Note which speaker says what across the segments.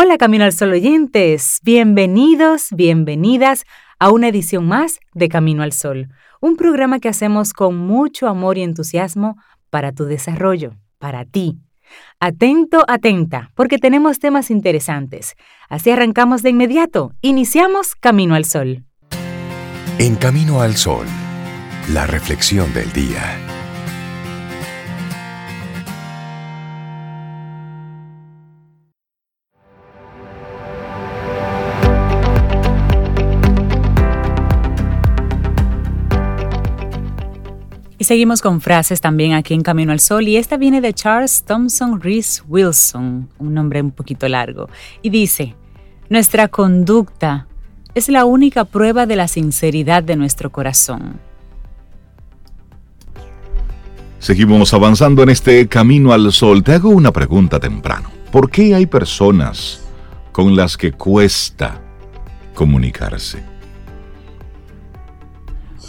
Speaker 1: Hola Camino al Sol oyentes, bienvenidos, bienvenidas a una edición más de Camino al Sol, un programa que hacemos con mucho amor y entusiasmo para tu desarrollo, para ti. Atento, atenta, porque tenemos temas interesantes. Así arrancamos de inmediato. Iniciamos Camino al Sol.
Speaker 2: En Camino al Sol, la reflexión del día.
Speaker 1: Seguimos con frases también aquí en Camino al Sol y esta viene de Charles Thompson Rees Wilson, un nombre un poquito largo, y dice, nuestra conducta es la única prueba de la sinceridad de nuestro corazón.
Speaker 2: Seguimos avanzando en este Camino al Sol. Te hago una pregunta temprano. ¿Por qué hay personas con las que cuesta comunicarse?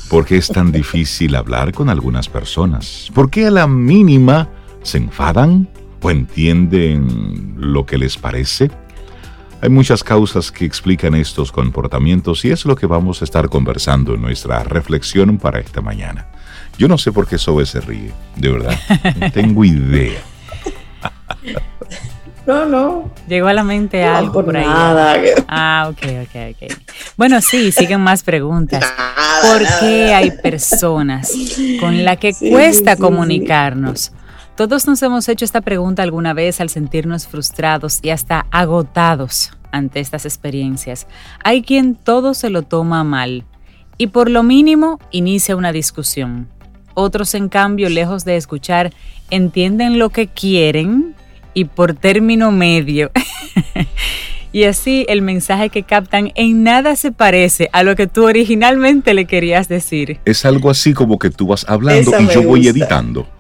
Speaker 2: ¿Por qué es tan difícil hablar con algunas personas? ¿Por qué a la mínima se enfadan o entienden lo que les parece? Hay muchas causas que explican estos comportamientos y es lo que vamos a estar conversando en nuestra reflexión para esta mañana. Yo no sé por qué Sobe se ríe, de verdad. No tengo idea.
Speaker 1: No, no. Llegó a la mente algo por, ahí. Nada. Ah, ok, ok, ok. Bueno, sí, siguen más preguntas. ¿Por qué hay personas con las que cuesta comunicarnos? Todos nos hemos hecho esta pregunta alguna vez al sentirnos frustrados y hasta agotados ante estas experiencias. Hay quien todo se lo toma mal y por lo mínimo inicia una discusión. Otros, en cambio, lejos de escuchar, entienden lo que quieren y por término medio. y así el mensaje que captan en nada se parece a lo que tú originalmente le querías decir.
Speaker 2: Es algo así como que tú vas hablando y yo voy editando.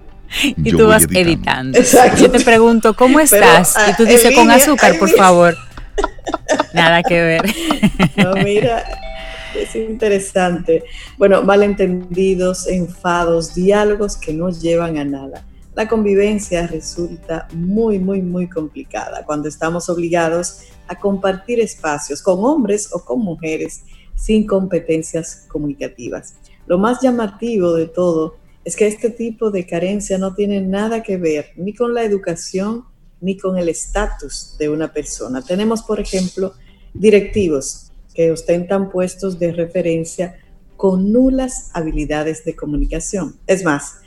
Speaker 1: Y tú vas editando. Yo te pregunto, ¿cómo estás? y tú dices, con azúcar, por favor. Nada que ver.
Speaker 3: No, mira, es interesante. Bueno, malentendidos, enfados, diálogos que no llevan a nada la convivencia resulta muy, muy, muy complicada cuando estamos obligados a compartir espacios con hombres o con mujeres sin competencias comunicativas. Lo más llamativo de todo es que este tipo de carencia no tiene nada que ver ni con la educación ni con el estatus de una persona. Tenemos, por ejemplo, directivos que ostentan puestos de referencia con nulas habilidades de comunicación. Es más,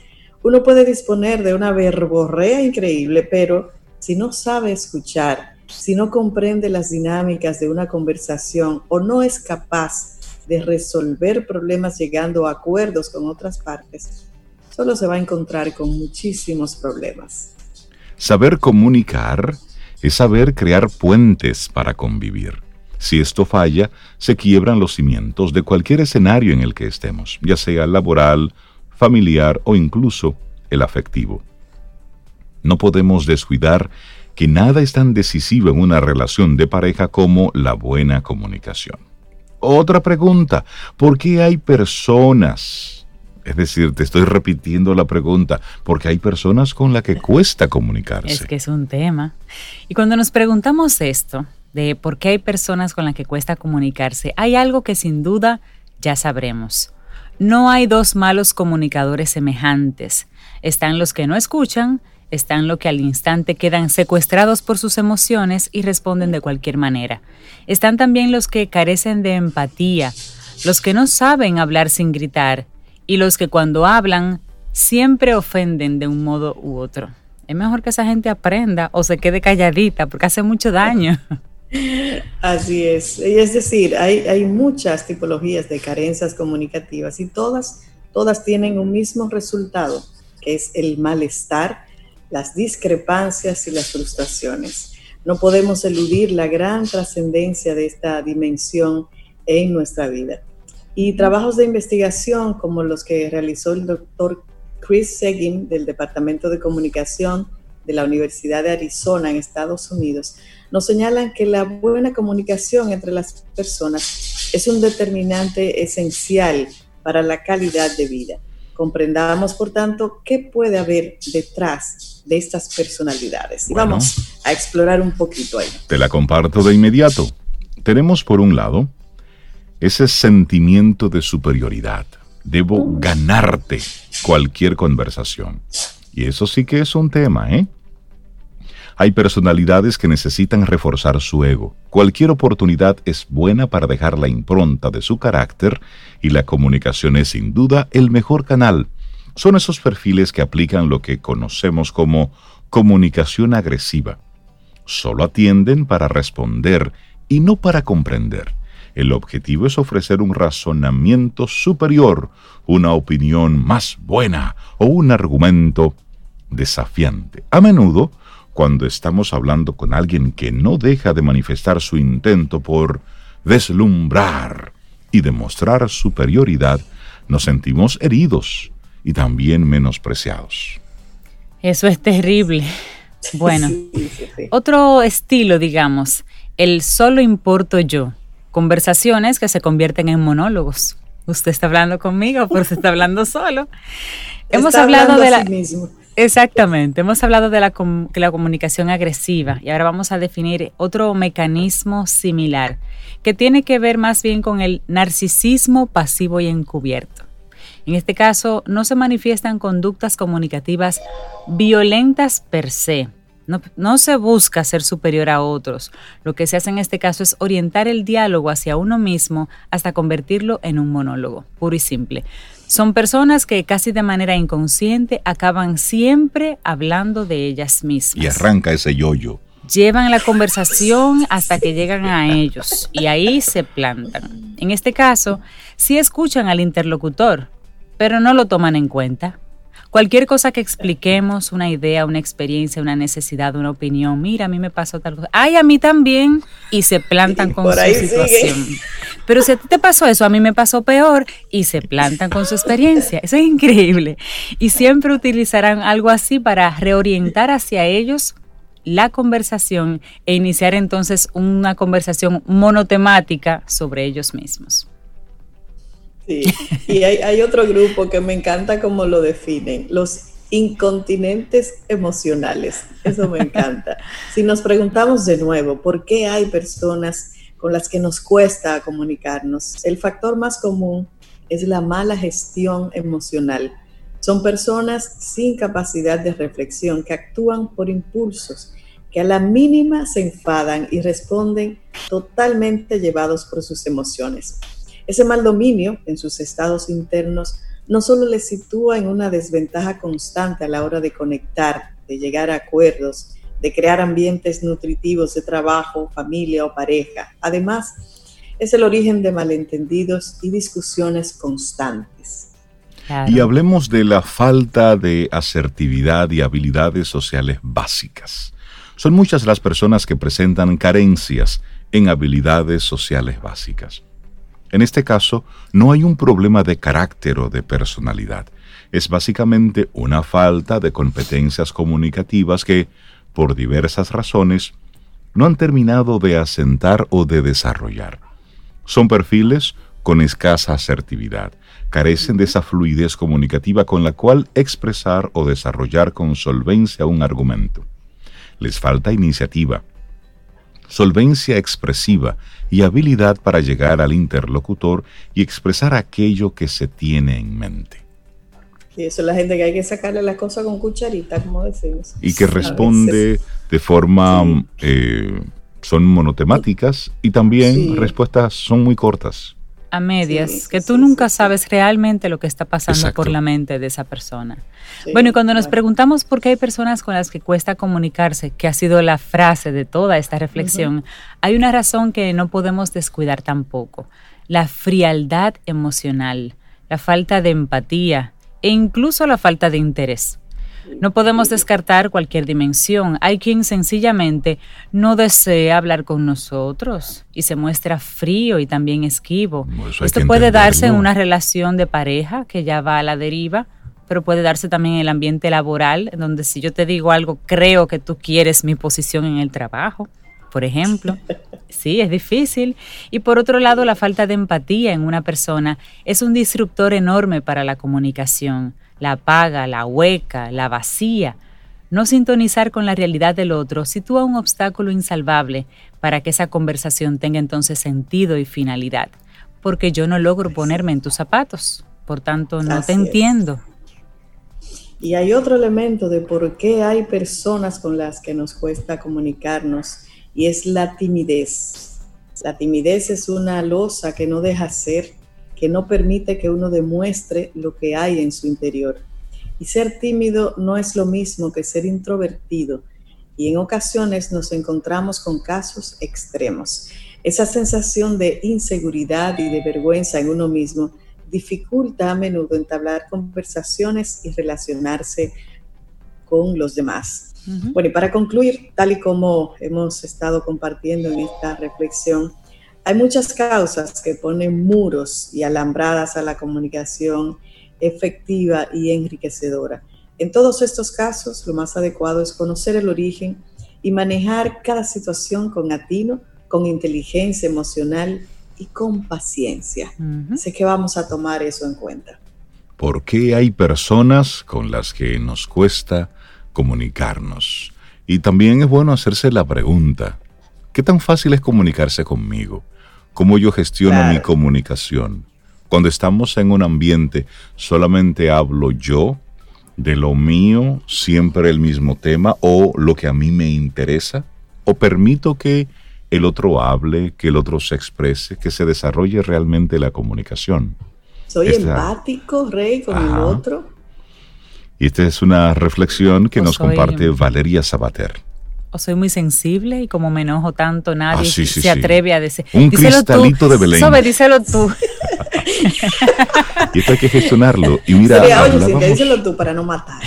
Speaker 3: uno puede disponer de una verborrea increíble, pero si no sabe escuchar, si no comprende las dinámicas de una conversación o no es capaz de resolver problemas llegando a acuerdos con otras partes, solo se va a encontrar con muchísimos problemas.
Speaker 2: Saber comunicar es saber crear puentes para convivir. Si esto falla, se quiebran los cimientos de cualquier escenario en el que estemos, ya sea laboral, familiar o incluso el afectivo. No podemos descuidar que nada es tan decisivo en una relación de pareja como la buena comunicación. Otra pregunta, ¿por qué hay personas? Es decir, te estoy repitiendo la pregunta, porque hay personas con las que cuesta comunicarse.
Speaker 1: Es que es un tema. Y cuando nos preguntamos esto, de por qué hay personas con las que cuesta comunicarse, hay algo que sin duda ya sabremos. No hay dos malos comunicadores semejantes. Están los que no escuchan, están los que al instante quedan secuestrados por sus emociones y responden de cualquier manera. Están también los que carecen de empatía, los que no saben hablar sin gritar y los que cuando hablan siempre ofenden de un modo u otro. Es mejor que esa gente aprenda o se quede calladita porque hace mucho daño.
Speaker 3: Así es. Es decir, hay, muchas tipologías de carencias comunicativas y todas, todas tienen un mismo resultado, que es el malestar, las discrepancias y las frustraciones. No podemos eludir la gran trascendencia de esta dimensión en nuestra vida. Y trabajos de investigación como los que realizó el doctor Chris Seguin del Departamento de Comunicación de la Universidad de Arizona en Estados Unidos nos señalan que la buena comunicación entre las personas es un determinante esencial para la calidad de vida. Comprendamos, por tanto, qué puede haber detrás de estas personalidades. Y vamos a explorar un poquito ahí.
Speaker 2: Te la comparto de inmediato. Tenemos por un lado ese sentimiento de superioridad. Debo ganarte cualquier conversación. Y eso sí que es un tema, ¿eh? Hay personalidades que necesitan reforzar su ego. Cualquier oportunidad es buena para dejar la impronta de su carácter y la comunicación es sin duda el mejor canal. Son esos perfiles que aplican lo que conocemos como comunicación agresiva. Solo atienden para responder y no para comprender. El objetivo es ofrecer un razonamiento superior, una opinión más buena o un argumento desafiante. A menudo, cuando estamos hablando con alguien que no deja de manifestar su intento por deslumbrar y demostrar superioridad, nos sentimos heridos y también menospreciados.
Speaker 1: Eso es terrible. Bueno, otro estilo, digamos, el solo importo yo. Conversaciones que se convierten en monólogos. Usted está hablando conmigo, pero se está hablando solo. Hemos hablado de la... Exactamente, hemos hablado de la, comunicación agresiva y ahora vamos a definir otro mecanismo similar que tiene que ver más bien con el narcisismo pasivo y encubierto. En este caso, no se manifiestan conductas comunicativas violentas per se. No, se busca ser superior a otros. Lo que se hace en este caso es orientar el diálogo hacia uno mismo hasta convertirlo en un monólogo, puro y simple. Son personas que casi de manera inconsciente acaban siempre hablando de ellas mismas.
Speaker 2: Y arranca ese yoyo.
Speaker 1: Llevan la conversación hasta que llegan a ellos y ahí se plantan. En este caso, sí escuchan al interlocutor, pero no lo toman en cuenta. Cualquier cosa que expliquemos, una idea, una experiencia, una necesidad, una opinión, mira, a mí me pasó tal cosa, ay, a mí también, y se plantan con su situación. Pero si a ti te pasó eso, a mí me pasó peor, y se plantan con su experiencia. Eso es increíble. Y siempre utilizarán algo así para reorientar hacia ellos la conversación e iniciar entonces una conversación monotemática sobre ellos mismos.
Speaker 3: Sí, y hay, otro grupo que me encanta cómo lo definen, los incontinentes emocionales. Eso me encanta. Si nos preguntamos de nuevo, ¿por qué hay personas con las que nos cuesta comunicarnos? El factor más común es la mala gestión emocional. Son personas sin capacidad de reflexión que actúan por impulsos, que a la mínima se enfadan y responden totalmente llevados por sus emociones. Ese mal dominio en sus estados internos no solo les sitúa en una desventaja constante a la hora de conectar, de llegar a acuerdos, de crear ambientes nutritivos de trabajo, familia o pareja. Además, es el origen de malentendidos y discusiones constantes.
Speaker 2: Y hablemos de la falta de asertividad y habilidades sociales básicas. Son muchas las personas que presentan carencias en habilidades sociales básicas. En este caso, no hay un problema de carácter o de personalidad. Es básicamente una falta de competencias comunicativas que, por diversas razones, no han terminado de asentar o de desarrollar. Son perfiles con escasa asertividad, carecen de esa fluidez comunicativa con la cual expresar o desarrollar con solvencia un argumento. Les falta iniciativa, solvencia expresiva y habilidad para llegar al interlocutor y expresar aquello que se tiene en mente.
Speaker 3: Y eso es la gente que hay que sacarle la cosa con cucharita, como decimos.
Speaker 2: Y que responde de forma, eh, son monotemáticas y también respuestas son muy cortas
Speaker 1: a medias, que tú nunca sabes realmente lo que está pasando por la mente de esa persona. bueno, y cuando nos preguntamos por qué hay personas con las que cuesta comunicarse, que ha sido la frase de toda esta reflexión, hay una razón que no podemos descuidar tampoco, la frialdad emocional, la falta de empatía e incluso la falta de interés. No podemos descartar cualquier dimensión. Hay quien sencillamente no desea hablar con nosotros y se muestra frío y también esquivo. Esto puede darse en una relación de pareja que ya va a la deriva, pero puede darse también en el ambiente laboral, donde si yo te digo algo, creo que tú quieres mi posición en el trabajo, por ejemplo. Sí, es difícil. Y por otro lado, la falta de empatía en una persona es un disruptor enorme para la comunicación. La apaga, la hueca, la vacía. No sintonizar con la realidad del otro sitúa un obstáculo insalvable para que esa conversación tenga entonces sentido y finalidad. Porque yo no logro ponerme en tus zapatos. Por tanto, no te entiendo.
Speaker 3: Y hay otro elemento de por qué hay personas con las que nos cuesta comunicarnos y es la timidez. La timidez es una losa que no deja ser, que no permite que uno demuestre lo que hay en su interior. Y ser tímido no es lo mismo que ser introvertido. Y en ocasiones nos encontramos con casos extremos. Esa sensación de inseguridad y de vergüenza en uno mismo dificulta a menudo entablar conversaciones y relacionarse con los demás. Bueno, y para concluir, tal y como hemos estado compartiendo en esta reflexión, hay muchas causas que ponen muros y alambradas a la comunicación efectiva y enriquecedora. En todos estos casos, lo más adecuado es conocer el origen y manejar cada situación con atino, con inteligencia emocional y con paciencia. Sé que vamos a tomar eso en cuenta.
Speaker 2: ¿Por qué hay personas con las que nos cuesta comunicarnos. Y también es bueno hacerse la pregunta, ¿qué tan fácil es comunicarse conmigo? ¿Cómo yo gestiono mi comunicación? Cuando estamos en un ambiente, solamente hablo yo de lo mío, siempre el mismo tema o lo que a mí me interesa, o permito que el otro hable, que el otro se exprese, que se desarrolle realmente la comunicación.
Speaker 3: Soy empático, Rey, con el otro.
Speaker 2: Y esta es una reflexión que nos comparte Valeria Sabater.
Speaker 1: O soy muy sensible y como me enojo tanto, nadie ah, se atreve a decir.
Speaker 2: Un cristalito de Belén.
Speaker 1: Sobe, díselo tú.
Speaker 2: y esto hay que gestionarlo. Y mira,
Speaker 3: oye, díselo tú para no matar.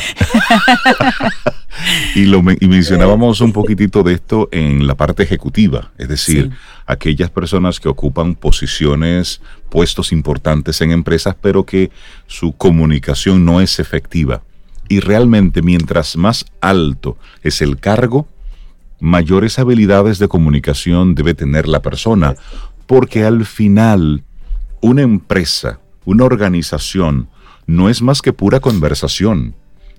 Speaker 2: y, lo, y mencionábamos un poquitito de esto en la parte ejecutiva, es decir, aquellas personas que ocupan posiciones, puestos importantes en empresas, pero que su comunicación no es efectiva y realmente mientras más alto es el cargo, mayores habilidades de comunicación debe tener la persona, porque al final una empresa, una organización, no es más que pura conversación,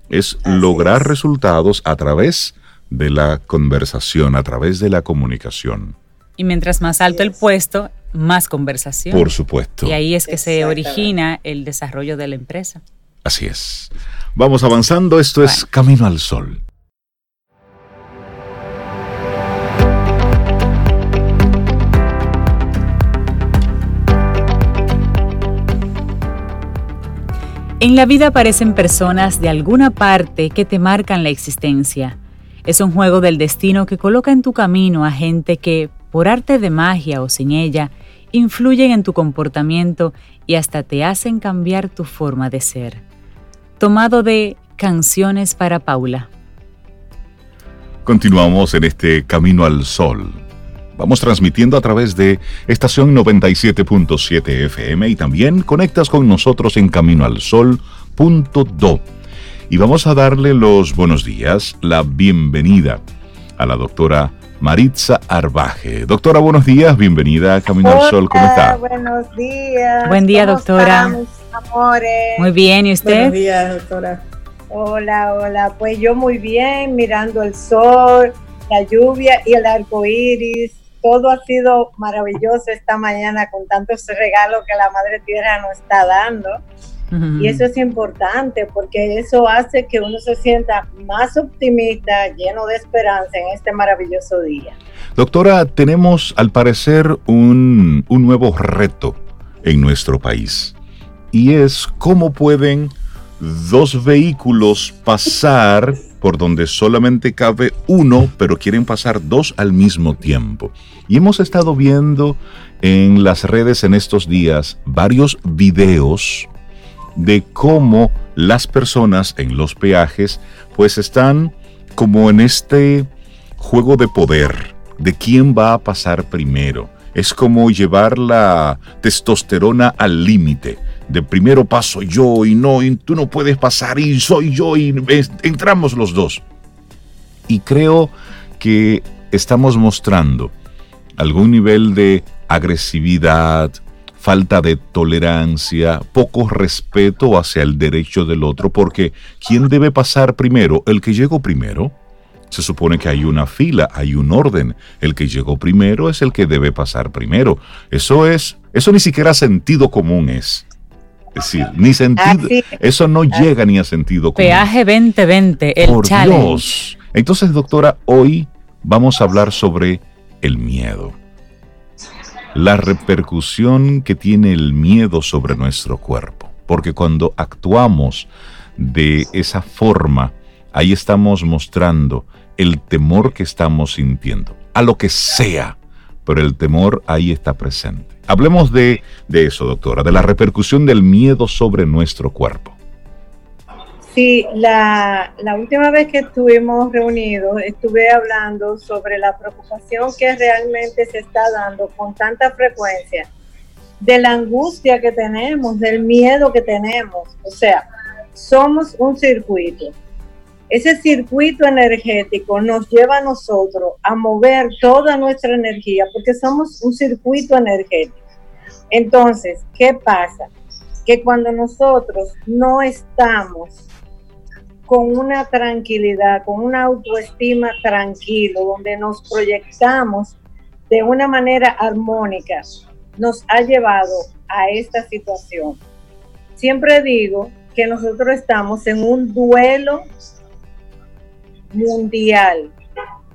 Speaker 2: es lograr resultados a través de la conversación, a través de la comunicación.
Speaker 1: Y mientras más alto el puesto, más conversación.
Speaker 2: Por supuesto.
Speaker 1: Y ahí es que se origina el desarrollo de la empresa.
Speaker 2: Así es. Vamos avanzando, esto es Camino al Sol.
Speaker 1: En la vida aparecen personas de alguna parte que te marcan la existencia. Es un juego del destino que coloca en tu camino a gente que, por arte de magia o sin ella, influyen en tu comportamiento y hasta te hacen cambiar tu forma de ser tomado de Canciones para Paula.
Speaker 2: Continuamos en este Camino al Sol. Vamos transmitiendo a través de estación 97.7 FM y también conectas con nosotros en caminoalsol.do. Y vamos a darle los buenos días, la bienvenida a la doctora Maritza Arbaje. Doctora, buenos días, bienvenida a Camino al Sol, ¿cómo está?
Speaker 4: Buenos días.
Speaker 1: Buen día, doctora. Muy bien, ¿y usted?
Speaker 3: Buenos días, doctora.
Speaker 4: Hola, hola. Pues yo muy bien, mirando el sol, la lluvia y el arco iris. Todo ha sido maravilloso esta mañana con tantos regalos que la Madre Tierra nos está dando. Y eso es importante porque eso hace que uno se sienta más optimista, lleno de esperanza en este maravilloso día.
Speaker 2: Doctora, tenemos al parecer un, un nuevo reto en nuestro país y es cómo pueden dos vehículos pasar por donde solamente cabe uno, pero quieren pasar dos al mismo tiempo. Y hemos estado viendo en las redes en estos días varios videos de cómo las personas en los peajes pues están como en este juego de poder de quién va a pasar primero. Es como llevar la testosterona al límite de primero paso yo y no, y tú no puedes pasar y soy yo y entramos los dos. Y creo que estamos mostrando algún nivel de agresividad, falta de tolerancia, poco respeto hacia el derecho del otro, porque ¿quién debe pasar primero? ¿El que llegó primero? Se supone que hay una fila, hay un orden. El que llegó primero es el que debe pasar primero. Eso es, eso ni siquiera sentido común es. Es decir, ni sentido, eso no llega ni a sentido común.
Speaker 1: Peaje 2020, el Por Dios.
Speaker 2: Entonces, doctora, hoy vamos a hablar sobre el miedo. La repercusión que tiene el miedo sobre nuestro cuerpo. Porque cuando actuamos de esa forma, ahí estamos mostrando el temor que estamos sintiendo, a lo que sea, pero el temor ahí está presente. Hablemos de, eso, doctora, de la repercusión del miedo sobre nuestro cuerpo.
Speaker 4: Sí, la, la, última vez que estuvimos reunidos estuve hablando sobre la preocupación que realmente se está dando con tanta frecuencia, de la angustia que tenemos, del miedo que tenemos. O sea, somos un circuito ese circuito energético nos lleva a nosotros a mover toda nuestra energía porque somos un circuito energético. Entonces, ¿qué pasa? Que cuando nosotros no estamos con una tranquilidad, con una autoestima tranquilo, donde nos proyectamos de una manera armónica, nos ha llevado a esta situación. Siempre digo que nosotros estamos en un duelo mundial.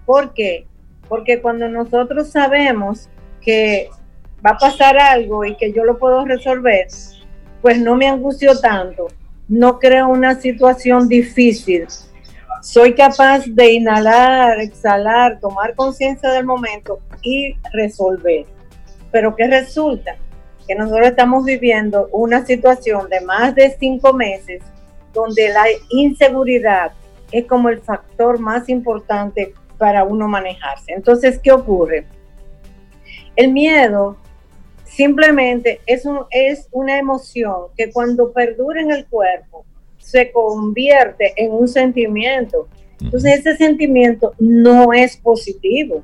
Speaker 4: ¿Por qué? Porque cuando nosotros sabemos que va a pasar algo y que yo lo puedo resolver, pues no me angustio tanto, no creo una situación difícil. Soy capaz de inhalar, exhalar, tomar conciencia del momento y resolver. Pero ¿qué resulta? Que nosotros estamos viviendo una situación de más de cinco meses donde la inseguridad, es como el factor más importante para uno manejarse. Entonces, ¿qué ocurre? El miedo simplemente es, un, es una emoción que cuando perdura en el cuerpo se convierte en un sentimiento. Entonces ese sentimiento no es positivo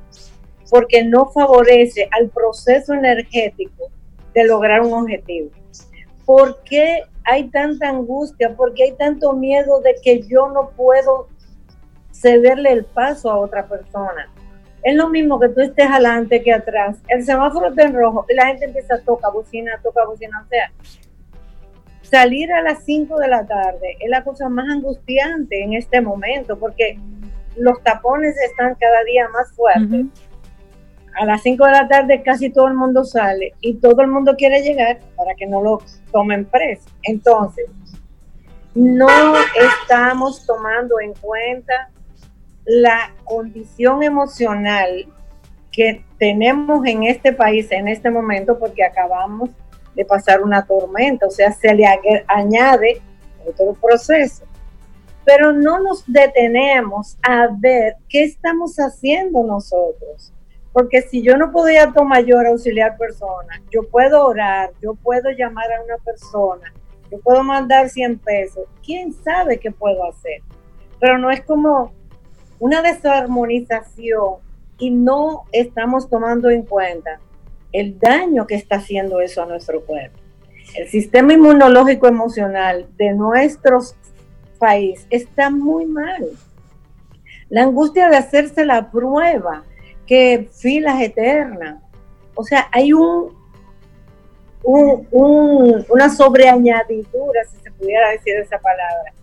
Speaker 4: porque no favorece al proceso energético de lograr un objetivo. ¿Por qué hay tanta angustia? ¿Por qué hay tanto miedo de que yo no puedo cederle el paso a otra persona? Es lo mismo que tú estés adelante que atrás. El semáforo está en rojo y la gente empieza a tocar bocina, toca bocina. O sea, salir a las 5 de la tarde es la cosa más angustiante en este momento porque los tapones están cada día más fuertes a las 5 de la tarde casi todo el mundo sale y todo el mundo quiere llegar para que no lo tomen preso. Entonces, no estamos tomando en cuenta la condición emocional que tenemos en este país en este momento porque acabamos de pasar una tormenta, o sea, se le añade otro proceso. Pero no nos detenemos a ver qué estamos haciendo nosotros porque si yo no podía tomar mayor auxiliar persona, yo puedo orar, yo puedo llamar a una persona, yo puedo mandar 100 pesos, quién sabe qué puedo hacer. Pero no es como una desarmonización y no estamos tomando en cuenta el daño que está haciendo eso a nuestro cuerpo. El sistema inmunológico emocional de nuestro país está muy mal. La angustia de hacerse la prueba que filas eternas. O sea, hay un, una sobreañadidura, si se pudiera decir esa palabra,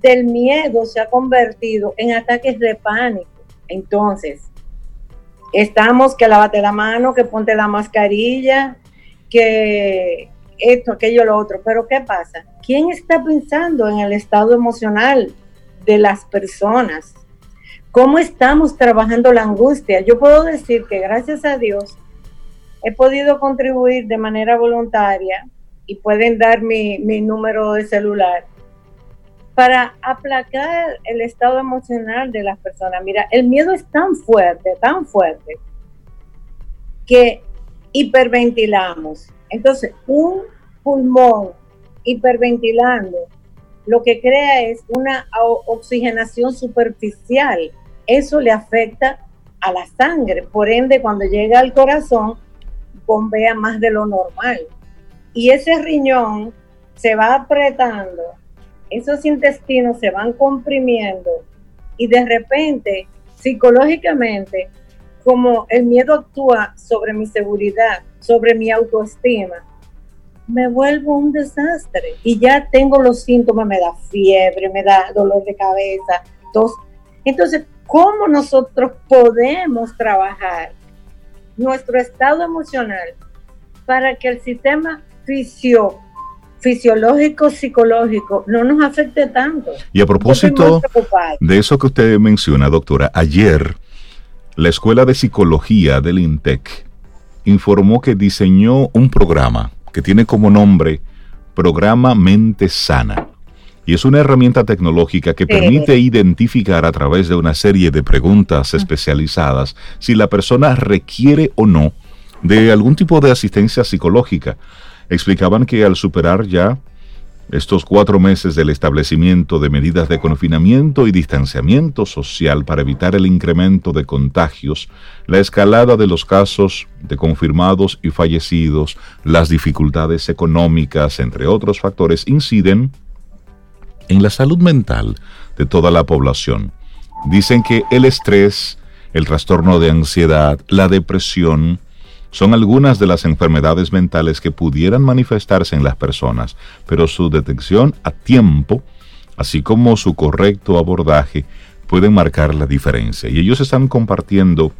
Speaker 4: del miedo se ha convertido en ataques de pánico. Entonces, estamos que lavate la mano, que ponte la mascarilla, que esto, aquello, lo otro. Pero ¿qué pasa? ¿Quién está pensando en el estado emocional de las personas? ¿Cómo estamos trabajando la angustia? Yo puedo decir que gracias a Dios he podido contribuir de manera voluntaria y pueden dar mi, número de celular para aplacar el estado emocional de las personas. Mira, el miedo es tan fuerte, tan fuerte, que hiperventilamos. Entonces, un pulmón hiperventilando lo que crea es una oxigenación superficial eso le afecta a la sangre. Por ende, cuando llega al corazón, bombea más de lo normal. Y ese riñón se va apretando, esos intestinos se van comprimiendo y de repente, psicológicamente, como el miedo actúa sobre mi seguridad, sobre mi autoestima, me vuelvo un desastre y ya tengo los síntomas, me da fiebre, me da dolor de cabeza, tos. Entonces, ¿cómo nosotros podemos trabajar nuestro estado emocional para que el sistema fisio, fisiológico, psicológico no nos afecte tanto?
Speaker 2: Y a propósito de eso que usted menciona, doctora, ayer la Escuela de Psicología del INTEC informó que diseñó un programa que tiene como nombre Programa Mente Sana. Y es una herramienta tecnológica que permite identificar a través de una serie de preguntas especializadas si la persona requiere o no de algún tipo de asistencia psicológica. Explicaban que al superar ya estos cuatro meses del establecimiento de medidas de confinamiento y distanciamiento social para evitar el incremento de contagios, la escalada de los casos de confirmados y fallecidos, las dificultades económicas, entre otros factores, inciden en la salud mental de toda la población. Dicen que el estrés, el trastorno de ansiedad, la depresión, son algunas de las enfermedades mentales que pudieran manifestarse en las personas, pero su detección a tiempo, así como su correcto abordaje, pueden marcar la diferencia. Y ellos están compartiendo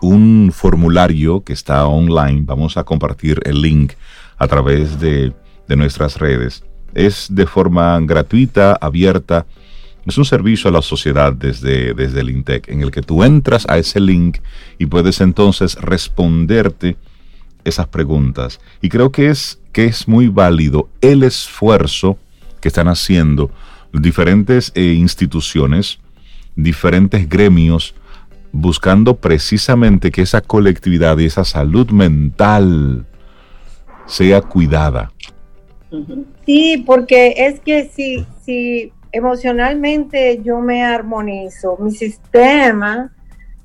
Speaker 2: un formulario que está online. Vamos a compartir el link a través de, de nuestras redes. Es de forma gratuita, abierta es un servicio a la sociedad desde, desde el INTEC, en el que tú entras a ese link y puedes entonces responderte esas preguntas. Y creo que es, que es muy válido el esfuerzo que están haciendo diferentes eh, instituciones, diferentes gremios, buscando precisamente que esa colectividad y esa salud mental sea cuidada.
Speaker 4: Sí, porque es que si, si emocionalmente yo me armonizo, mi sistema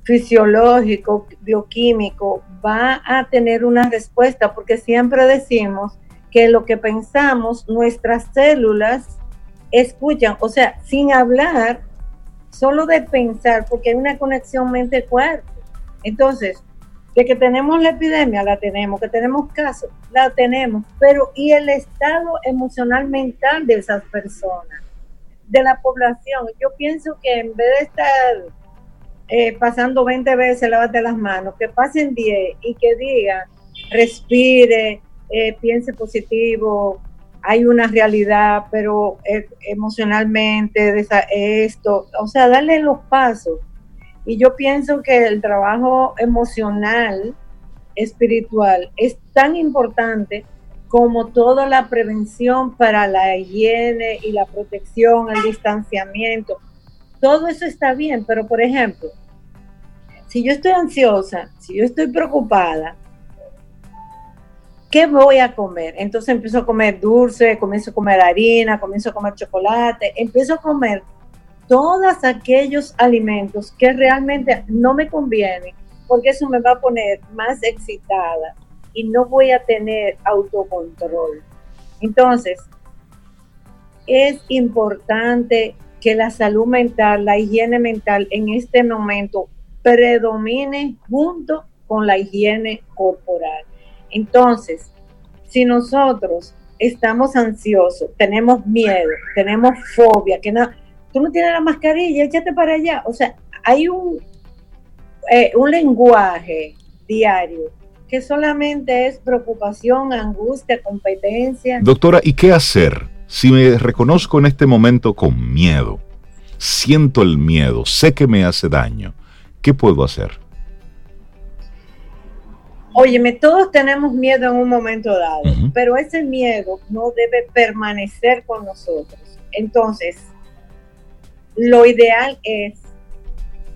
Speaker 4: fisiológico, bioquímico, va a tener una respuesta, porque siempre decimos que lo que pensamos, nuestras células escuchan, o sea, sin hablar, solo de pensar, porque hay una conexión mente-cuerpo. Entonces, de que tenemos la epidemia, la tenemos, que tenemos casos, la tenemos, pero ¿y el estado emocional mental de esas personas? de la población. Yo pienso que en vez de estar eh, pasando 20 veces lávate las manos, que pasen 10 y que digan, respire, eh, piense positivo, hay una realidad, pero eh, emocionalmente de esto, o sea, darle los pasos. Y yo pienso que el trabajo emocional, espiritual, es tan importante como toda la prevención para la higiene y la protección, el distanciamiento. Todo eso está bien, pero por ejemplo, si yo estoy ansiosa, si yo estoy preocupada, ¿qué voy a comer? Entonces empiezo a comer dulce, comienzo a comer harina, comienzo a comer chocolate, empiezo a comer todos aquellos alimentos que realmente no me convienen, porque eso me va a poner más excitada, y no voy a tener autocontrol. Entonces, es importante que la salud mental, la higiene mental en este momento predomine junto con la higiene corporal. Entonces, si nosotros estamos ansiosos, tenemos miedo, tenemos fobia, que no, tú no tienes la mascarilla, échate para allá. O sea, hay un, eh, un lenguaje diario que solamente es preocupación, angustia, competencia.
Speaker 2: Doctora, ¿y qué hacer si me reconozco en este momento con miedo? Siento el miedo, sé que me hace daño. ¿Qué puedo hacer?
Speaker 4: Óyeme, todos tenemos miedo en un momento dado, pero ese miedo no debe permanecer con nosotros. Entonces, lo ideal es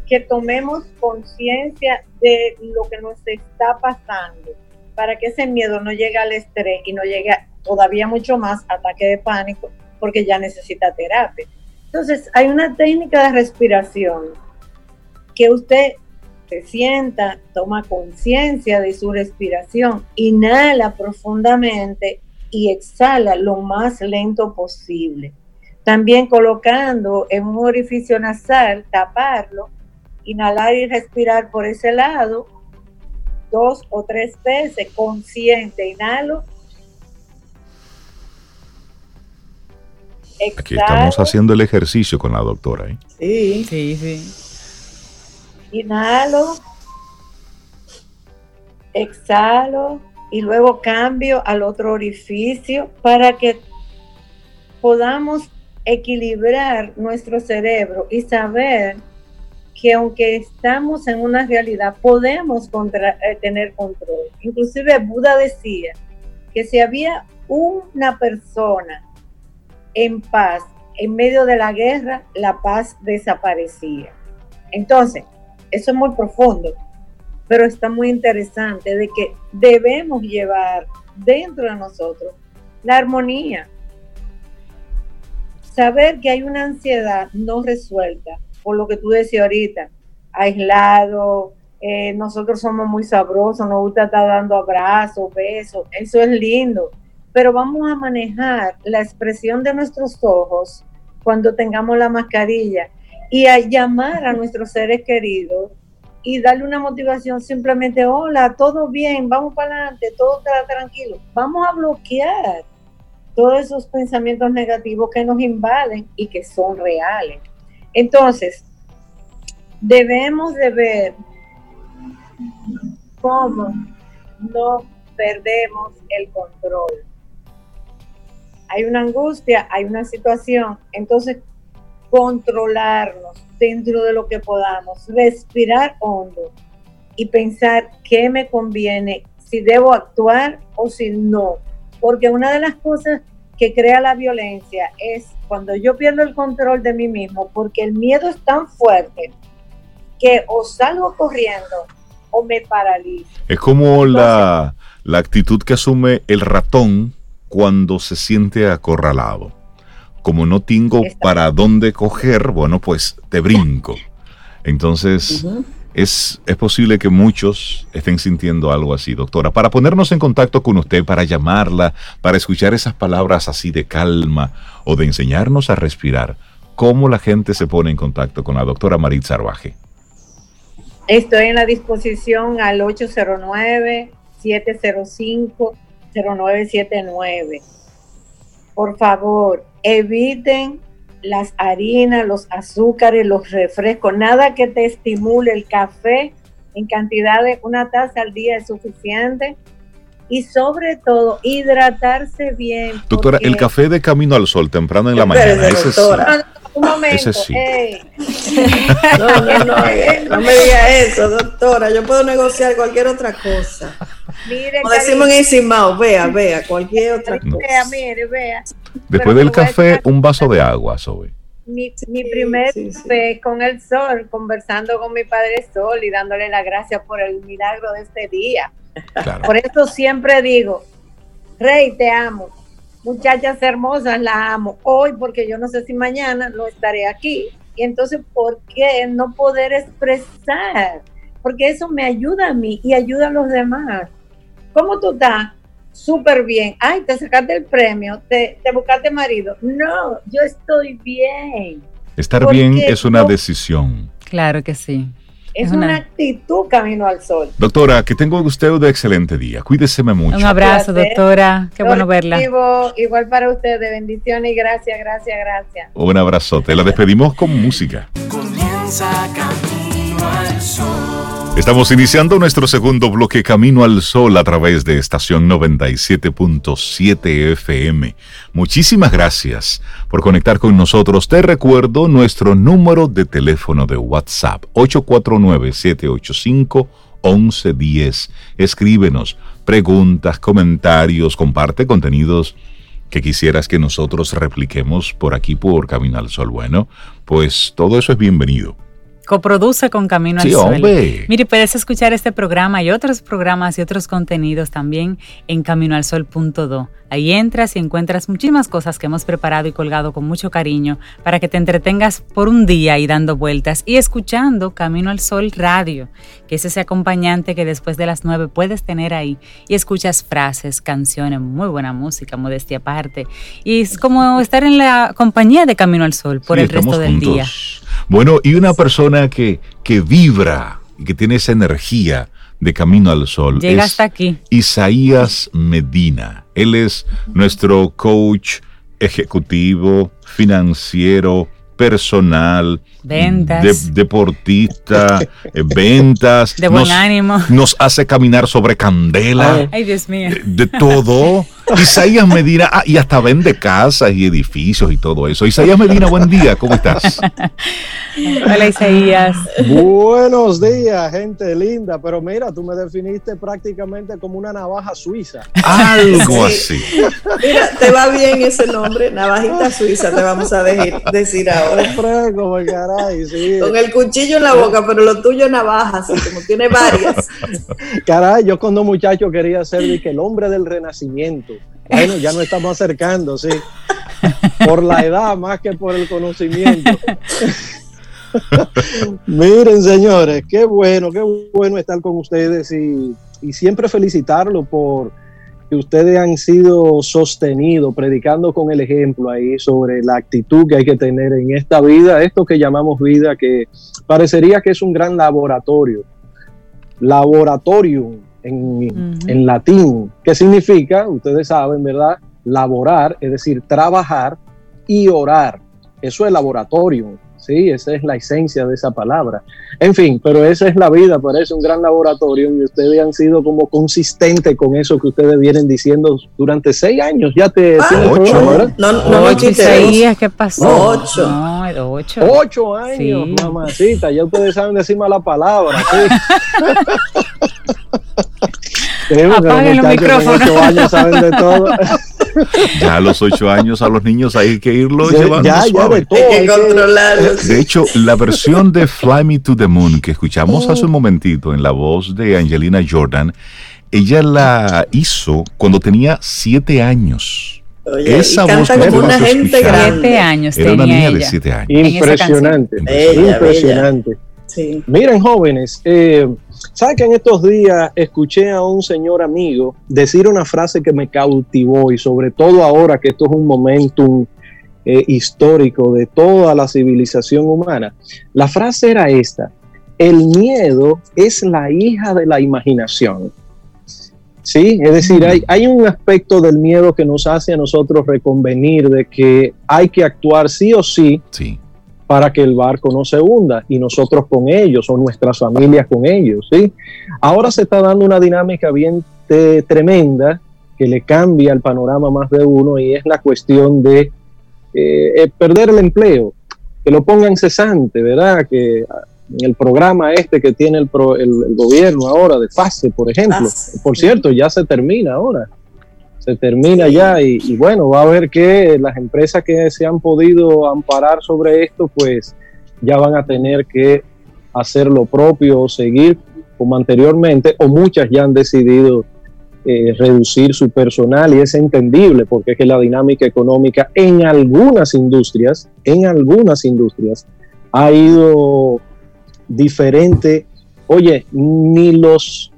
Speaker 4: que tomemos conciencia de lo que nos está pasando para que ese miedo no llegue al estrés y no llegue todavía mucho más ataque de pánico porque ya necesita terapia. Entonces, hay una técnica de respiración que usted se sienta, toma conciencia de su respiración, inhala profundamente y exhala lo más lento posible. También colocando en un orificio nasal, taparlo, inhalar y respirar por ese lado dos o tres veces, consciente, inhalo.
Speaker 2: Aquí estamos haciendo el ejercicio con la doctora. ¿eh?
Speaker 3: Sí, sí, sí.
Speaker 4: Inhalo, exhalo y luego cambio al otro orificio para que podamos equilibrar nuestro cerebro y saber que aunque estamos en una realidad, podemos eh, tener control. Inclusive Buda decía que si había una persona en paz en medio de la guerra, la paz desaparecía. Entonces, eso es muy profundo, pero está muy interesante de que debemos llevar dentro de nosotros la armonía. Saber que hay una ansiedad no resuelta, por lo que tú decías ahorita, aislado, eh, nosotros somos muy sabrosos, nos gusta estar dando abrazos, besos, eso es lindo, pero vamos a manejar la expresión de nuestros ojos cuando tengamos la mascarilla y a llamar a nuestros seres queridos y darle una motivación simplemente, hola, todo bien, vamos para adelante, todo está tranquilo. Vamos a bloquear todos esos pensamientos negativos que nos invaden y que son reales. Entonces, debemos de ver cómo no perdemos el control. Hay una angustia, hay una situación, entonces controlarnos dentro de lo que podamos, respirar hondo y pensar qué me conviene, si debo actuar o si no. Porque una de las cosas que crea la violencia es cuando yo pierdo el control de mí mismo, porque el miedo es tan fuerte que o salgo corriendo o me paralizo.
Speaker 2: Es como la, la actitud que asume el ratón cuando se siente acorralado como no tengo para dónde coger, bueno, pues te brinco. Entonces, es, posible que muchos estén sintiendo algo así, doctora. Para ponernos en contacto con usted, para llamarla, para escuchar esas palabras así de calma o de enseñarnos a respirar, ¿cómo la gente se pone en contacto con la doctora Marit Sarvaje?
Speaker 4: Estoy en la disposición al 809-705-0979. Por favor, eviten las harinas, los azúcares, los refrescos, nada que te estimule el café en cantidad de una taza al día es suficiente. Y sobre todo, hidratarse bien.
Speaker 2: Doctora, el café de camino al sol temprano en la mañana, ese sí.
Speaker 4: Un momento,
Speaker 2: sí.
Speaker 3: No, no, no, no me diga eso, doctora. Yo puedo negociar cualquier otra cosa. Mire, Como decimos en Isimao, vea, vea, cualquier otra cosa. Vea,
Speaker 4: mire, vea.
Speaker 2: Después del café, un vaso de agua, Zoe.
Speaker 4: Mi, mi primer café con el sol, conversando con mi Padre Sol y dándole las gracias por el milagro de este día. Por eso siempre digo, Rey, te amo. Muchachas hermosas, la amo. Hoy, porque yo no sé si mañana no estaré aquí. Y entonces, ¿por qué no poder expresar? Porque eso me ayuda a mí y ayuda a los demás. ¿Cómo tú estás? súper bien. Ay, te sacaste el premio, te, te buscaste marido. No, yo estoy bien.
Speaker 2: Estar bien es una decisión.
Speaker 1: Claro que sí.
Speaker 4: Es, una... actitud camino al sol.
Speaker 2: Doctora, que tengo usted un excelente día. Cuídese mucho.
Speaker 1: Un abrazo, doctora. Qué bueno verla.
Speaker 4: Igual para ustedes. Bendiciones y gracias, gracias, gracias.
Speaker 2: Un abrazote. La despedimos con música. Comienza camino al sol. Estamos iniciando nuestro segundo bloque Camino al Sol a través de estación 97.7 FM. Muchísimas gracias por conectar con nosotros. Te recuerdo nuestro número de teléfono de WhatsApp 849-785-1110. Escríbenos preguntas, comentarios, comparte contenidos que quisieras que nosotros repliquemos por aquí por Camino al Sol. Bueno, pues todo eso es bienvenido.
Speaker 1: Coproduce con Camino al Sol. Mire, puedes escuchar este programa y otros programas y otros contenidos también en caminoalsol.do. Ahí entras y encuentras muchísimas cosas que hemos preparado y colgado con mucho cariño para que te entretengas por un día y dando vueltas y escuchando Camino al Sol Radio, que es ese acompañante que después de las nueve puedes tener ahí y escuchas frases, canciones, muy buena música, modestia aparte. Y es como estar en la compañía de Camino al Sol por el resto del día.
Speaker 2: Bueno, y una persona que, que vibra y que tiene esa energía de Camino al Sol.
Speaker 1: Llega hasta aquí.
Speaker 2: Isaías Medina. Él es nuestro coach ejecutivo, financiero, personal,
Speaker 1: ventas,
Speaker 2: deportista, eh, ventas,
Speaker 1: de buen ánimo,
Speaker 2: nos hace caminar sobre candela,
Speaker 1: ay Dios mío,
Speaker 2: de, todo. Isaías Medina, ah, y hasta vende casas y edificios y todo eso. Isaías Medina, buen día, ¿cómo estás?
Speaker 1: Hola Isaías.
Speaker 5: Buenos días, gente linda, pero mira, tú me definiste prácticamente como una navaja suiza.
Speaker 2: Algo así.
Speaker 3: Mira, te va bien ese nombre, navajita suiza, te vamos a decir ahora.
Speaker 5: caray, sí.
Speaker 3: Con el cuchillo en la boca, pero lo tuyo navaja, así como tiene varias.
Speaker 5: Caray, yo cuando muchacho quería ser el hombre del renacimiento. Bueno, ya nos estamos acercando, sí. Por la edad más que por el conocimiento. Miren, señores, qué bueno, qué bueno estar con ustedes y, y siempre felicitarlo por que ustedes han sido sostenidos, predicando con el ejemplo ahí sobre la actitud que hay que tener en esta vida, esto que llamamos vida, que parecería que es un gran laboratorio. Laboratorium en, en latín, que significa, ustedes saben, ¿verdad? Laborar, es decir, trabajar y orar. Eso es laboratorio. Sí, esa es la esencia de esa palabra. En fin, pero esa es la vida, parece un gran laboratorio y ustedes han sido como consistentes con eso que ustedes vienen diciendo durante seis años. Ya te
Speaker 3: ah, ocho, ¿verdad? No, no, ocho,
Speaker 1: seis, ¿qué pasó?
Speaker 3: Ocho.
Speaker 1: No, ocho.
Speaker 5: Ocho años, mamacita. Ya ustedes saben decir mala palabra.
Speaker 1: ¿sí? Apaguen los micrófonos.
Speaker 5: Ocho años saben de todo.
Speaker 2: ya a los ocho años a los niños hay que irlo llevando
Speaker 3: ya,
Speaker 2: suave.
Speaker 3: Ya hay que controlarlos.
Speaker 2: De hecho, la versión de Fly Me to the Moon que escuchamos hace un momentito en la voz de Angelina Jordan, ella la hizo cuando tenía siete años.
Speaker 3: esa voz que como una gente grande.
Speaker 1: Siete años
Speaker 2: Era
Speaker 1: una
Speaker 2: niña de siete años.
Speaker 5: Impresionante. impresionante. Miren, jóvenes, eh, ¿Sabe que en estos días escuché a un señor amigo decir una frase que me cautivó y sobre todo ahora que esto es un momentum eh, histórico de toda la civilización humana? La frase era esta, el miedo es la hija de la imaginación. Sí, es decir, mm. hay, hay, un aspecto del miedo que nos hace a nosotros reconvenir de que hay que actuar sí o sí,
Speaker 2: sí
Speaker 5: para que el barco no se hunda y nosotros con ellos o nuestras familias con ellos. ¿sí? Ahora se está dando una dinámica bien tremenda que le cambia el panorama más de uno y es la cuestión de eh, eh, perder el empleo, que lo pongan cesante, ¿verdad? Que en el programa este que tiene el, el, gobierno ahora de FASE, por ejemplo, por cierto, ya se termina ahora se termina ya y, bueno, va a ver que las empresas que se han podido amparar sobre esto, pues ya van a tener que hacer lo propio o seguir como anteriormente, o muchas ya han decidido eh, reducir su personal y es entendible porque es que la dinámica económica en algunas industrias, en algunas industrias, ha ido diferente. Oye, ni los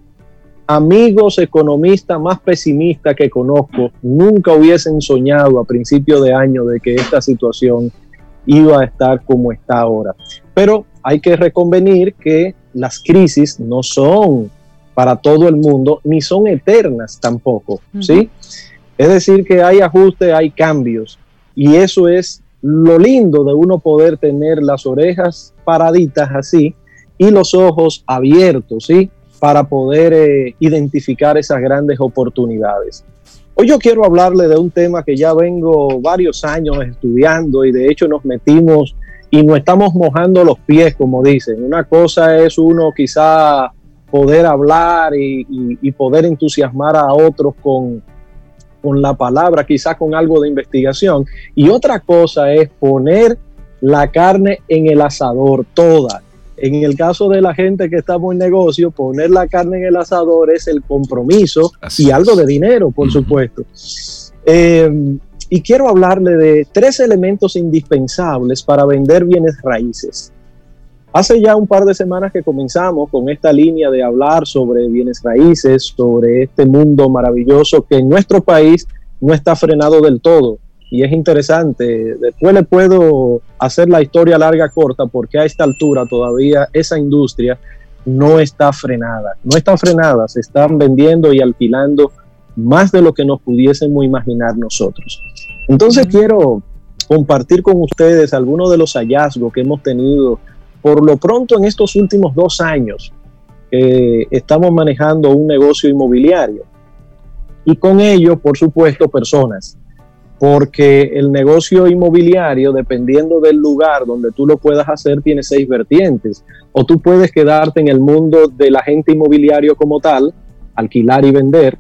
Speaker 5: amigos economistas más pesimistas que conozco nunca hubiesen soñado a principio de año de que esta situación iba a estar como está ahora. Pero hay que reconvenir que las crisis no son para todo el mundo ni son eternas tampoco, ¿sí? Es decir, que hay ajustes, hay cambios y eso es lo lindo de uno poder tener las orejas paraditas así y los ojos abiertos, ¿sí? Para poder eh, identificar esas grandes oportunidades. Hoy yo quiero hablarle de un tema que ya vengo varios años estudiando y de hecho nos metimos y nos estamos mojando los pies, como dicen. Una cosa es uno quizá poder hablar y, poder entusiasmar a otros con, con la palabra, quizá con algo de investigación. Y otra cosa es poner la carne en el asador toda en el caso de la gente que estamos en negocio, poner la carne en el asador es el compromiso y algo de dinero, por supuesto. Eh, y quiero hablarle de tres elementos indispensables para vender bienes raíces. Hace ya un par de semanas que comenzamos con esta línea de hablar sobre bienes raíces, sobre este mundo maravilloso que en nuestro país no está frenado del todo. Y es interesante, después le puedo hacer la historia larga corta porque a esta altura todavía esa industria no está frenada. No está frenada, se están vendiendo y alquilando más de lo que nos pudiésemos imaginar nosotros. Entonces quiero compartir con ustedes algunos de los hallazgos que hemos tenido por lo pronto en estos últimos dos años que estamos manejando un negocio inmobiliario. Y con ello, por supuesto, personas. Porque el negocio inmobiliario, dependiendo del lugar donde tú lo puedas hacer, tiene seis vertientes. O tú puedes quedarte en el mundo del agente inmobiliario como tal, alquilar y vender,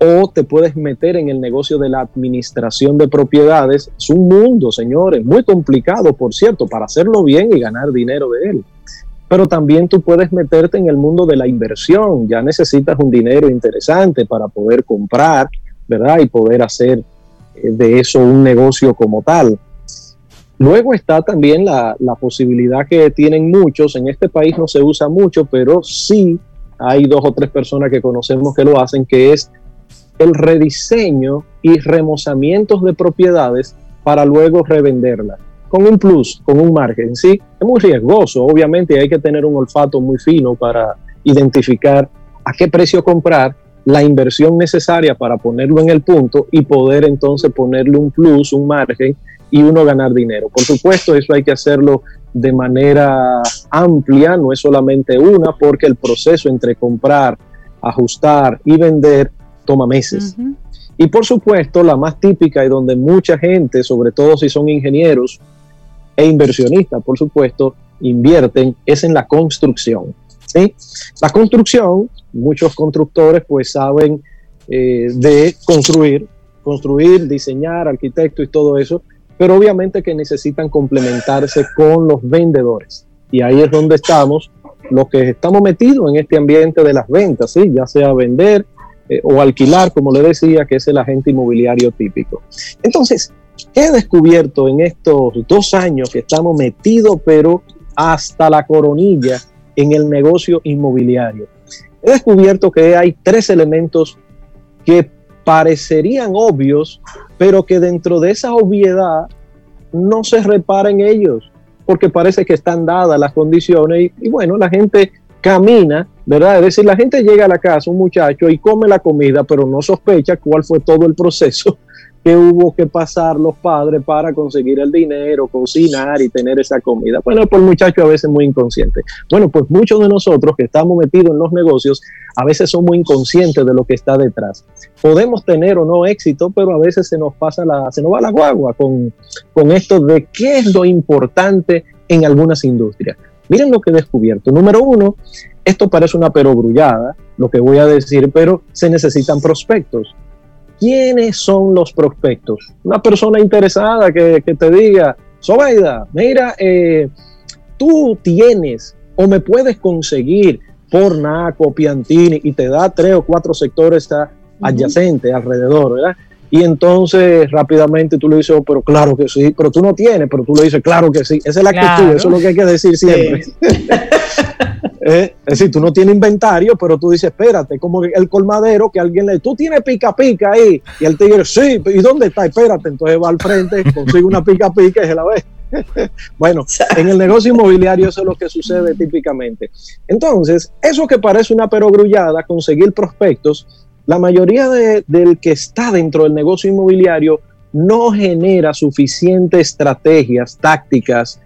Speaker 5: o te puedes meter en el negocio de la administración de propiedades. Es un mundo, señores, muy complicado, por cierto, para hacerlo bien y ganar dinero de él. Pero también tú puedes meterte en el mundo de la inversión. Ya necesitas un dinero interesante para poder comprar, ¿verdad? Y poder hacer de eso un negocio como tal. Luego está también la, la posibilidad que tienen muchos, en este país no se usa mucho, pero sí hay dos o tres personas que conocemos que lo hacen, que es el rediseño y remozamientos de propiedades para luego revenderlas. Con un plus, con un margen, sí, es muy riesgoso, obviamente hay que tener un olfato muy fino para identificar a qué precio comprar, la inversión necesaria para ponerlo en el punto y poder entonces ponerle un plus, un margen y uno ganar dinero. Por supuesto, eso hay que hacerlo de manera amplia, no es solamente una, porque el proceso entre comprar, ajustar y vender toma meses. Y por supuesto, la más típica y donde mucha gente, sobre todo si son ingenieros e inversionistas, por supuesto, invierten, es en la construcción. ¿sí? La construcción, muchos constructores pues saben eh, de construir, construir, diseñar, arquitecto y todo eso, pero obviamente que necesitan complementarse con los vendedores. Y ahí es donde estamos, los que estamos metidos en este ambiente de las ventas, ¿sí? ya sea vender, eh, o alquilar, como le decía, que es el agente inmobiliario típico. Entonces, he descubierto en estos dos años que estamos metidos, pero hasta la coronilla en el negocio inmobiliario. He descubierto que hay tres elementos que parecerían obvios, pero que dentro de esa obviedad no se repara en ellos, porque parece que están dadas las condiciones y, y bueno, la gente camina ¿verdad? Es decir, la gente llega a la casa, un muchacho, y come la comida, pero no sospecha cuál fue todo el proceso que hubo que pasar los padres para conseguir el dinero, cocinar y tener esa comida. Bueno, pues el muchacho a veces muy inconsciente. Bueno, pues muchos de nosotros que estamos metidos en los negocios, a veces somos inconscientes de lo que está detrás. Podemos tener o no éxito, pero a veces se nos pasa la, se nos va la guagua con, con esto de qué es lo importante en algunas industrias. Miren lo que he descubierto. Número uno, esto parece una perogrullada, lo que voy a decir, pero se necesitan prospectos. ¿Quiénes son los prospectos? Una persona interesada que, te diga, Sobeida, mira, eh, tú tienes o me puedes conseguir por Naco, Piantini, y te da tres o cuatro sectores adyacentes alrededor, ¿verdad? Y entonces rápidamente tú le dices, oh, pero claro que sí, pero tú no tienes, pero tú le dices, claro que sí. Esa es la actitud, eso es lo que hay que decir siempre. Eh, es decir, tú no tienes inventario, pero tú dices, espérate, como el colmadero que alguien le, tú tienes pica pica ahí, y el tigre, sí, ¿y dónde está? Espérate, entonces va al frente, consigue una pica pica y se la ve. bueno, en el negocio inmobiliario eso es lo que sucede típicamente. Entonces, eso que parece una perogrullada, conseguir prospectos, la mayoría del que está dentro del negocio inmobiliario no genera suficientes estrategias, tácticas,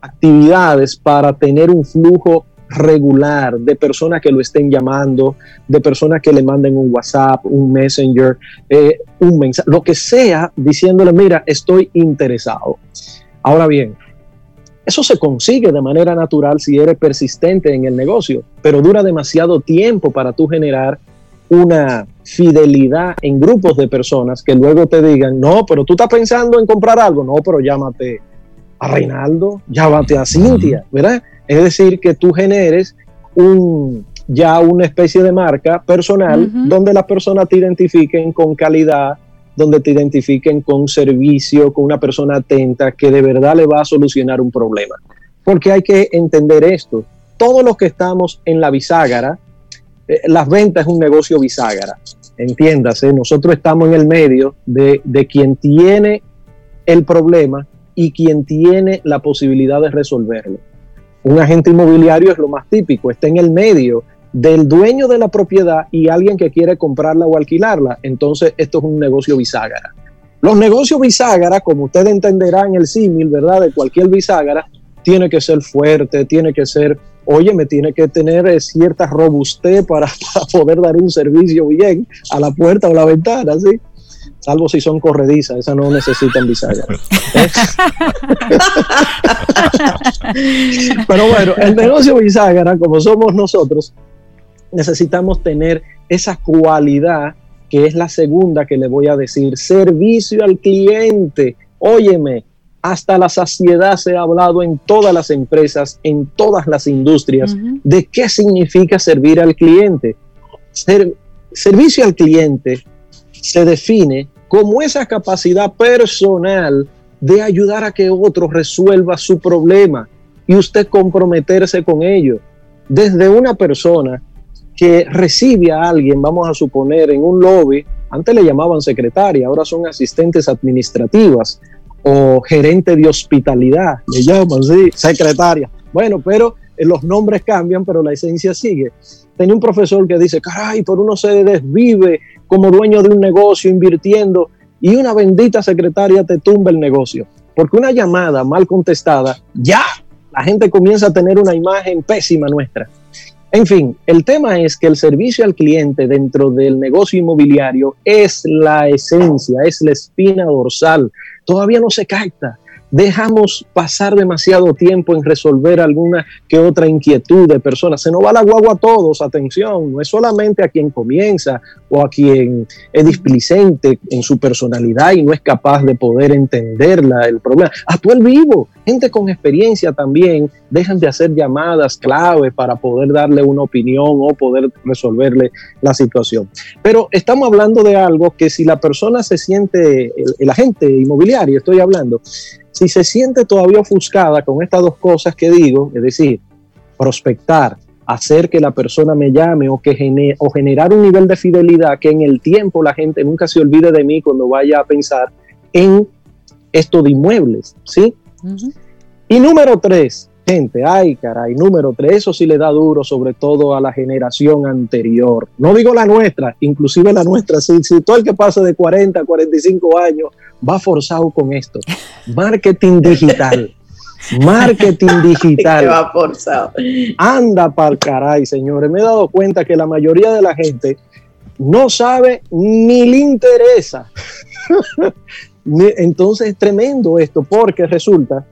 Speaker 5: actividades para tener un flujo regular de personas que lo estén llamando, de personas que le manden un WhatsApp, un Messenger, eh, un mensaje, lo que sea, diciéndole, mira, estoy interesado. Ahora bien, eso se consigue de manera natural si eres persistente en el negocio, pero dura demasiado tiempo para tú generar una fidelidad en grupos de personas que luego te digan, no, pero tú estás pensando en comprar algo, no, pero llámate a Reinaldo, llámate a Cintia, ¿verdad? Es decir, que tú generes un, ya una especie de marca personal donde las personas te identifiquen con calidad, donde te identifiquen con servicio, con una persona atenta que de verdad le va a solucionar un problema. Porque hay que entender esto. Todos los que estamos en la bisagra, eh, las ventas es un negocio bisagra. Entiéndase, nosotros estamos en el medio de, de quien tiene el problema y quien tiene la posibilidad de resolverlo. Un agente inmobiliario es lo más típico, está en el medio del dueño de la propiedad y alguien que quiere comprarla o alquilarla. Entonces, esto es un negocio bisagra. Los negocios bisagra, como ustedes entenderán el símil, ¿verdad? De cualquier bisagra, tiene que ser fuerte, tiene que ser, oye, me tiene que tener eh, cierta robustez para, para, poder dar un servicio bien a la puerta o la ventana, ¿sí? Salvo si son corredizas, esas no necesitan bisagra. Pero bueno, el negocio bisagra, como somos nosotros, necesitamos tener esa cualidad que es la segunda que le voy a decir, servicio al cliente. Óyeme, hasta la saciedad se ha hablado en todas las empresas, en todas las industrias, de qué significa servir al cliente. servicio al cliente se define como esa capacidad personal de ayudar a que otro resuelva su problema y usted comprometerse con ello. Desde una persona que recibe a alguien, vamos a suponer, en un lobby, antes le llamaban secretaria, ahora son asistentes administrativas o gerente de hospitalidad, le llaman, secretaria. Bueno, pero los nombres cambian, pero la esencia sigue. Tenía un profesor que dice, caray, por uno se desvive como dueño de un negocio invirtiendo y una bendita secretaria te tumba el negocio. Porque una llamada mal contestada, ya, la gente comienza a tener una imagen pésima nuestra. En fin, el tema es que el servicio al cliente dentro del negocio inmobiliario es la esencia, es la espina dorsal. Todavía no se capta dejamos pasar demasiado tiempo en resolver alguna que otra inquietud de personas. Se nos va la guagua a todos, atención, no es solamente a quien comienza o a quien es displicente en su personalidad y no es capaz de poder entender el problema. Actual vivo, gente con experiencia también, dejan de hacer llamadas clave para poder darle una opinión o poder resolverle la situación. Pero estamos hablando de algo que si la persona se siente, el, el agente inmobiliario, estoy hablando, si se siente todavía ofuscada con estas dos cosas que digo, es decir, prospectar, hacer que la persona me llame o, que o generar un nivel de fidelidad que en el tiempo la gente nunca se olvide de mí cuando vaya a pensar en esto de inmuebles, ¿sí? Y número tres, gente, ay caray, número tres, eso sí le da duro sobre todo a la generación anterior. No digo la nuestra, inclusive la nuestra, sí, si todo el que pasa de 40 a 45 años va forzado con esto. Marketing digital. Marketing digital.
Speaker 3: va forzado.
Speaker 5: Anda para caray, señores. Me he dado cuenta que la mayoría de la gente no sabe ni le interesa. Entonces es tremendo esto porque resulta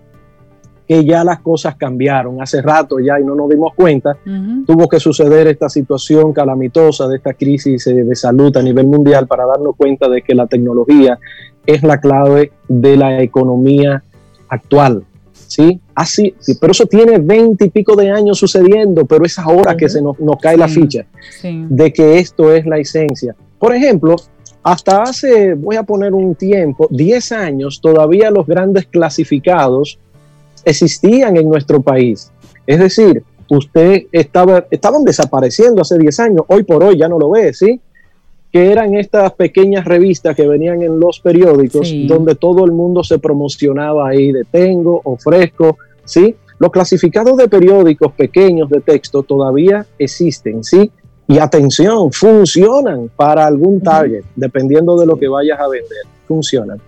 Speaker 5: que ya las cosas cambiaron hace rato ya y no nos dimos cuenta. Tuvo que suceder esta situación calamitosa de esta crisis de salud a nivel mundial para darnos cuenta de que la tecnología es la clave de la economía actual. ¿sí? Así, pero eso tiene veinte y pico de años sucediendo, pero es ahora que se nos, cae la ficha de que esto es la esencia. Por ejemplo, hasta hace, voy a poner un tiempo, 10 años, todavía los grandes clasificados existían en nuestro país. Es decir, usted estaba, estaban desapareciendo hace 10 años, hoy por hoy ya no lo ve, ¿sí? que eran estas pequeñas revistas que venían en los periódicos, donde todo el mundo se promocionaba ahí de tengo, ofrezco, ¿sí? Los clasificados de periódicos pequeños de texto todavía existen, ¿sí? Y atención, funcionan para algún target, dependiendo de lo que vayas a vender, funcionan.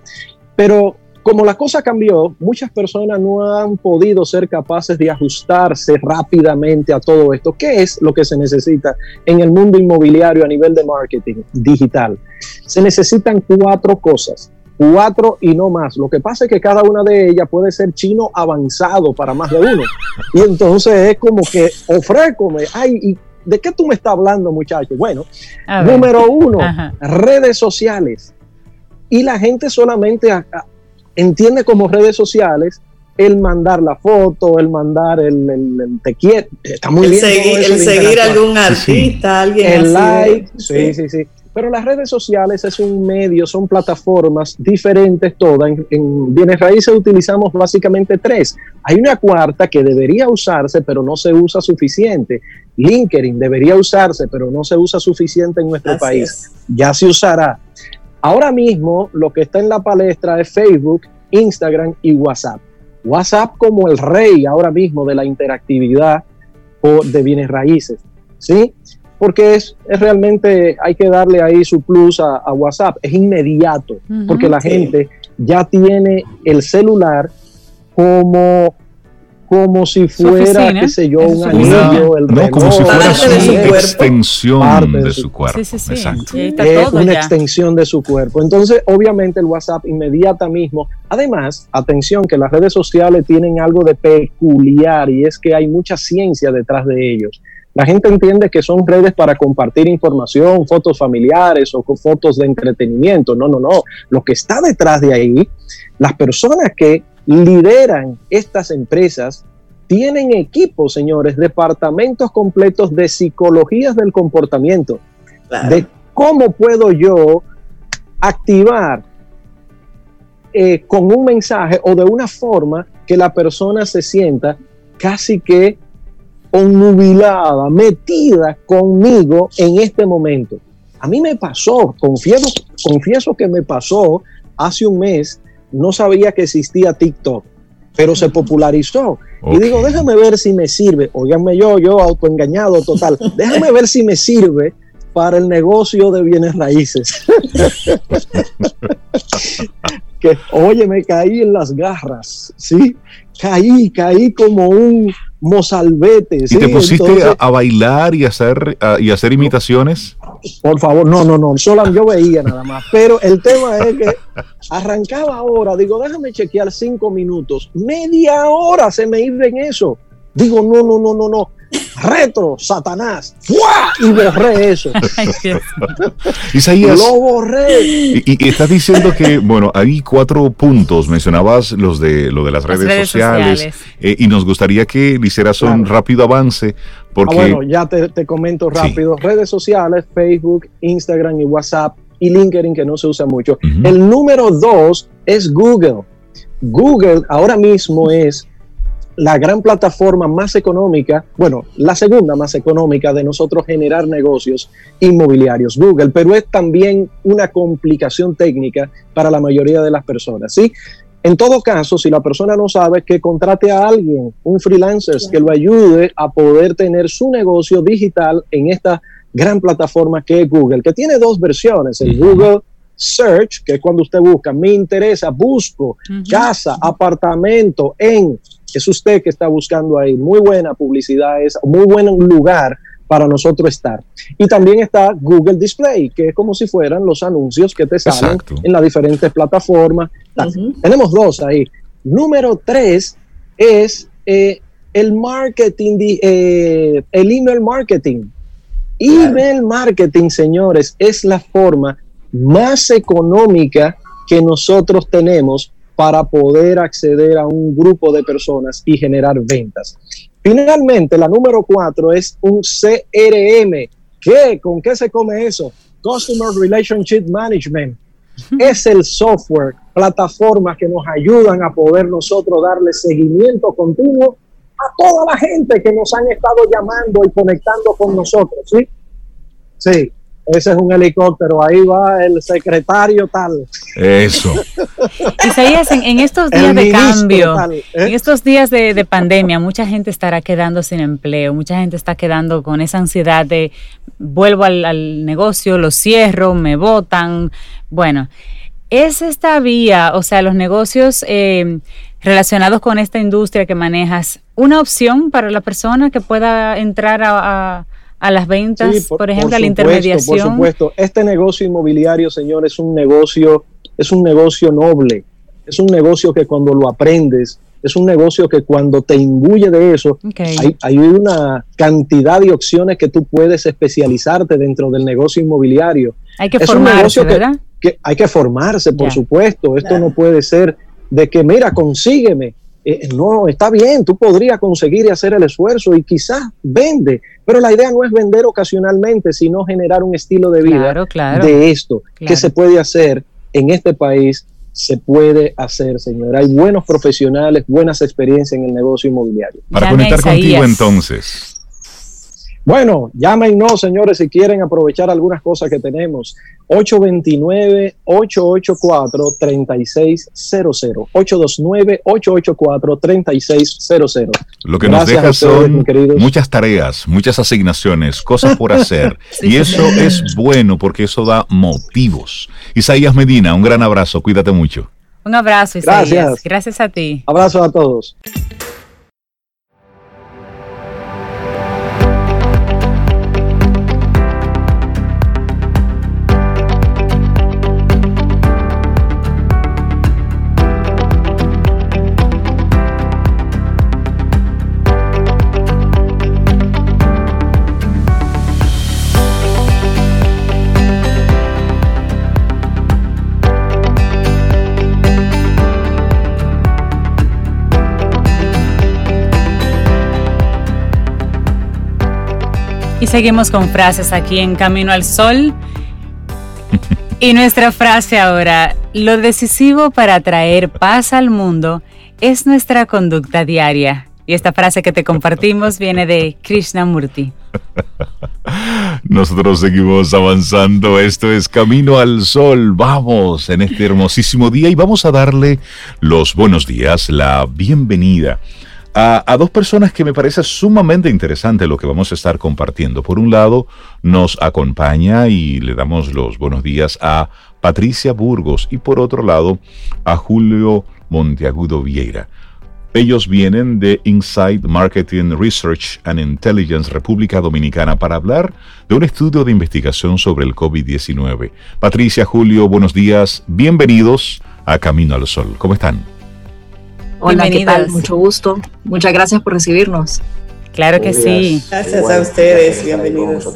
Speaker 5: Pero como la cosa cambió, muchas personas no han podido ser capaces de ajustarse rápidamente a todo esto. ¿Qué es lo que se necesita en el mundo inmobiliario a nivel de marketing digital? Se necesitan cuatro cosas cuatro y no más. Lo que pasa es que cada una de ellas puede ser chino avanzado para más de uno. Y entonces es como que ofrécome, ay, ¿y ¿de qué tú me estás hablando, muchacho? Bueno, número uno, redes sociales. Y la gente solamente entiende como redes sociales el mandar la foto, el mandar el, el, te quiero, está muy
Speaker 3: el
Speaker 5: bien.
Speaker 3: Seguir, el seguir algún artista, alguien
Speaker 5: el like, sí, sí, sí. Pero las redes sociales es un medio, son plataformas diferentes todas. En, bienes raíces utilizamos básicamente tres. Hay una cuarta que debería usarse, pero no se usa suficiente. LinkedIn debería usarse, pero no se usa suficiente en nuestro país. Ya se usará. Ahora mismo lo que está en la palestra es Facebook, Instagram y WhatsApp. WhatsApp como el rey ahora mismo de la interactividad de bienes raíces. ¿Sí? porque es, realmente, hay que darle ahí su plus a, WhatsApp, es inmediato, porque la gente ya tiene el celular como como si fuera, qué sé yo, un anillo, el
Speaker 2: no, como si fuera su extensión de su cuerpo. Sí, sí,
Speaker 5: Exacto. Es una extensión de su cuerpo. Entonces, obviamente, el WhatsApp inmediata mismo. Además, atención, que las redes sociales tienen algo de peculiar y es que hay mucha ciencia detrás de ellos. La gente entiende que son redes para compartir información, fotos familiares o fotos de entretenimiento. No, no, no. Lo que está detrás de ahí, las personas que lideran estas empresas tienen equipos, señores, departamentos completos de psicologías del comportamiento. De cómo puedo yo activar eh, con un mensaje o de una forma que la persona se sienta casi que nubilada, metida conmigo en este momento. A mí me pasó, confieso, confieso que me pasó hace un mes, no sabía que existía TikTok, pero se popularizó. Y digo, déjame ver si me sirve. Óiganme yo, yo autoengañado total. Déjame ver si me sirve para el negocio de bienes raíces. que, oye, me caí en las garras, ¿sí? Caí, caí como un mozalbete.
Speaker 2: ¿Y te pusiste a, bailar y hacer, y hacer imitaciones?
Speaker 5: Por favor, no, no, no, solo yo veía nada más. Pero el tema es que arrancaba ahora, digo, déjame chequear cinco minutos, media hora se me iba en eso. Digo, no, no, no, no, no retro, Satanás, y borré eso.
Speaker 2: Isaías,
Speaker 5: lo borré.
Speaker 2: Y, estás diciendo que, bueno, hay cuatro puntos, mencionabas los de lo de las, redes, sociales, eh, y nos gustaría que le hicieras un rápido avance. Porque...
Speaker 5: Ah, bueno, ya te, comento rápido. Redes sociales, Facebook, Instagram y WhatsApp y LinkedIn, que no se usa mucho. El número dos es Google. Google ahora mismo es la gran plataforma más económica, bueno, la segunda más económica de nosotros generar negocios inmobiliarios, Google, pero es también una complicación técnica para la mayoría de las personas, ¿sí? En todo caso, si la persona no sabe, que contrate a alguien, un freelancer, que lo ayude a poder tener su negocio digital en esta gran plataforma que es Google, que tiene dos versiones, el Google Search, que es cuando usted busca, me interesa, busco casa, apartamento en es usted que está buscando ahí. Muy buena publicidad, es muy buen lugar para nosotros estar. Y también está Google Display, que es como si fueran los anuncios que te salen en las diferentes plataformas. Tenemos dos ahí. Número tres es eh, el marketing, eh, el email marketing. Email marketing, señores, es la forma más económica que nosotros tenemos para poder acceder a un grupo de personas y generar ventas. Finalmente, la número cuatro es un CRM. ¿Qué? ¿Con qué se come eso? Customer Relationship Management. Es el software, plataformas que nos ayudan a poder nosotros darle seguimiento continuo a toda la gente que nos han estado llamando y conectando con nosotros. ¿Sí? Sí ese es un helicóptero, ahí va el secretario tal.
Speaker 2: Eso.
Speaker 1: Isaías, en, en estos días de cambio, ¿eh? en estos días de, pandemia, mucha gente estará quedando sin empleo, mucha gente está quedando con esa ansiedad de vuelvo al, negocio, lo cierro, me votan. Bueno, es esta vía, o sea, los negocios eh, relacionados con esta industria que manejas, una opción para la persona que pueda entrar a a las ventas, por, ejemplo, a la intermediación.
Speaker 5: Por supuesto, este negocio inmobiliario, señor, es un negocio, es un negocio noble, es un negocio que cuando lo aprendes, es un negocio que cuando te imbuye de eso, hay, una cantidad de opciones que tú puedes especializarte dentro del negocio inmobiliario.
Speaker 1: Hay que formarse, ¿verdad?
Speaker 5: Que, hay que formarse, por supuesto. Esto no puede ser de que, mira, consígueme eh, no, está bien, tú podrías conseguir y hacer el esfuerzo y quizás vende, pero la idea no es vender ocasionalmente, sino generar un estilo de vida de esto que se puede hacer en este país se puede hacer, señor. Hay buenos profesionales, buenas experiencias en el negocio inmobiliario.
Speaker 2: Para conectar contigo entonces.
Speaker 5: Bueno, llámenos, señores, si quieren aprovechar algunas cosas que tenemos. 829-884-3600. 829-884-3600.
Speaker 2: Lo que nos deja son muchas tareas, muchas asignaciones, cosas por hacer. y eso es bueno porque eso da motivos. Isaías Medina, un gran abrazo. Cuídate mucho.
Speaker 1: Un abrazo, Isaías. Gracias. Gracias a ti.
Speaker 5: Abrazo a todos.
Speaker 1: Y seguimos con frases aquí en Camino al Sol. Y nuestra frase ahora, lo decisivo para traer paz al mundo es nuestra conducta diaria. Y esta frase que te compartimos viene de Krishnamurti.
Speaker 2: Nosotros seguimos avanzando. Esto es Camino al Sol. Vamos en este hermosísimo día y vamos a darle los buenos días, la bienvenida a, dos personas que me parece sumamente interesante lo que vamos a estar compartiendo. Por un lado, nos acompaña y le damos los buenos días a Patricia Burgos y por otro lado a Julio Monteagudo Vieira. Ellos vienen de Inside Marketing Research and Intelligence República Dominicana para hablar de un estudio de investigación sobre el COVID-19. Patricia, Julio, buenos días, bienvenidos a Camino al Sol. ¿Cómo están?
Speaker 6: Hola, ¿qué tal? Mucho gusto. Muchas gracias por recibirnos.
Speaker 1: Claro que sí.
Speaker 3: Gracias a ustedes. Bienvenidos.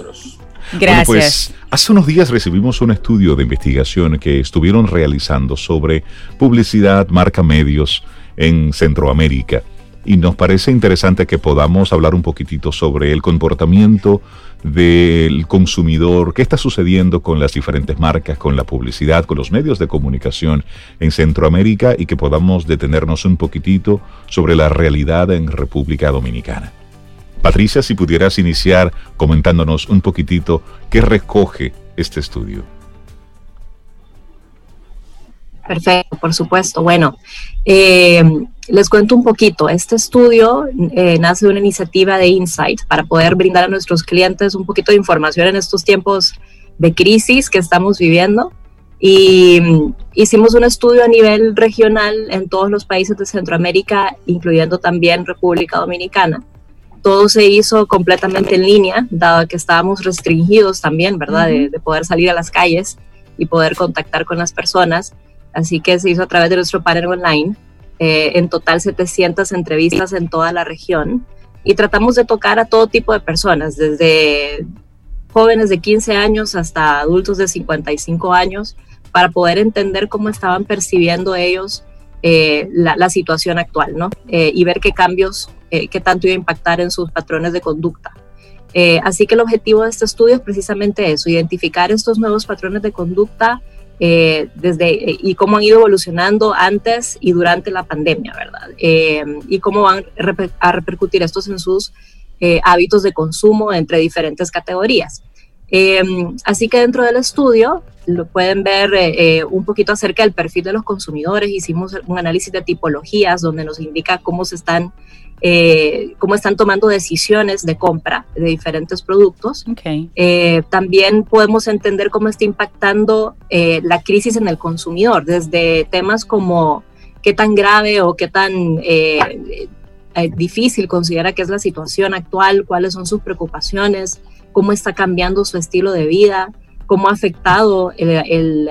Speaker 1: Gracias.
Speaker 2: pues hace unos días recibimos un estudio de investigación que estuvieron realizando sobre publicidad, marca medios en Centroamérica y nos parece interesante que podamos hablar un poquitito sobre el comportamiento del consumidor, qué está sucediendo con las diferentes marcas, con la publicidad, con los medios de comunicación en Centroamérica y que podamos detenernos un poquitito sobre la realidad en República Dominicana. Patricia, si pudieras iniciar comentándonos un poquitito qué recoge este estudio.
Speaker 6: Perfecto, por supuesto. Bueno, eh, les cuento un poquito. Este estudio eh, nace de una iniciativa de Insight para poder brindar a nuestros clientes un poquito de información en estos tiempos de crisis que estamos viviendo. Y mm, hicimos un estudio a nivel regional en todos los países de Centroamérica, incluyendo también República Dominicana. Todo se hizo completamente en línea, dado que estábamos restringidos también, ¿verdad?, de, de poder salir a las calles y poder contactar con las personas. Así que se hizo a través de nuestro panel online eh, en total 700 entrevistas en toda la región y tratamos de tocar a todo tipo de personas, desde jóvenes de 15 años hasta adultos de 55 años, para poder entender cómo estaban percibiendo ellos eh, la, situación actual, ¿no? Eh, y ver qué cambios, qué tanto iba a impactar en sus patrones de conducta. así que el objetivo de este estudio es precisamente eso, identificar estos nuevos patrones de conducta eh, desde, eh, y cómo han ido evolucionando antes y durante la pandemia, ¿verdad? Eh, y cómo van a repercutir estos en sus hábitos de consumo entre diferentes categorías. así que dentro del estudio lo pueden ver un poquito acerca del perfil de los consumidores. Hicimos un análisis de tipologías donde nos indica cómo se están eh, cómo están tomando decisiones de compra de diferentes productos. Eh, también podemos entender cómo está impactando eh, la crisis en el consumidor, desde temas como qué tan grave o qué tan difícil considera que es la situación actual, cuáles son sus preocupaciones, cómo está cambiando su estilo de vida, cómo ha afectado el,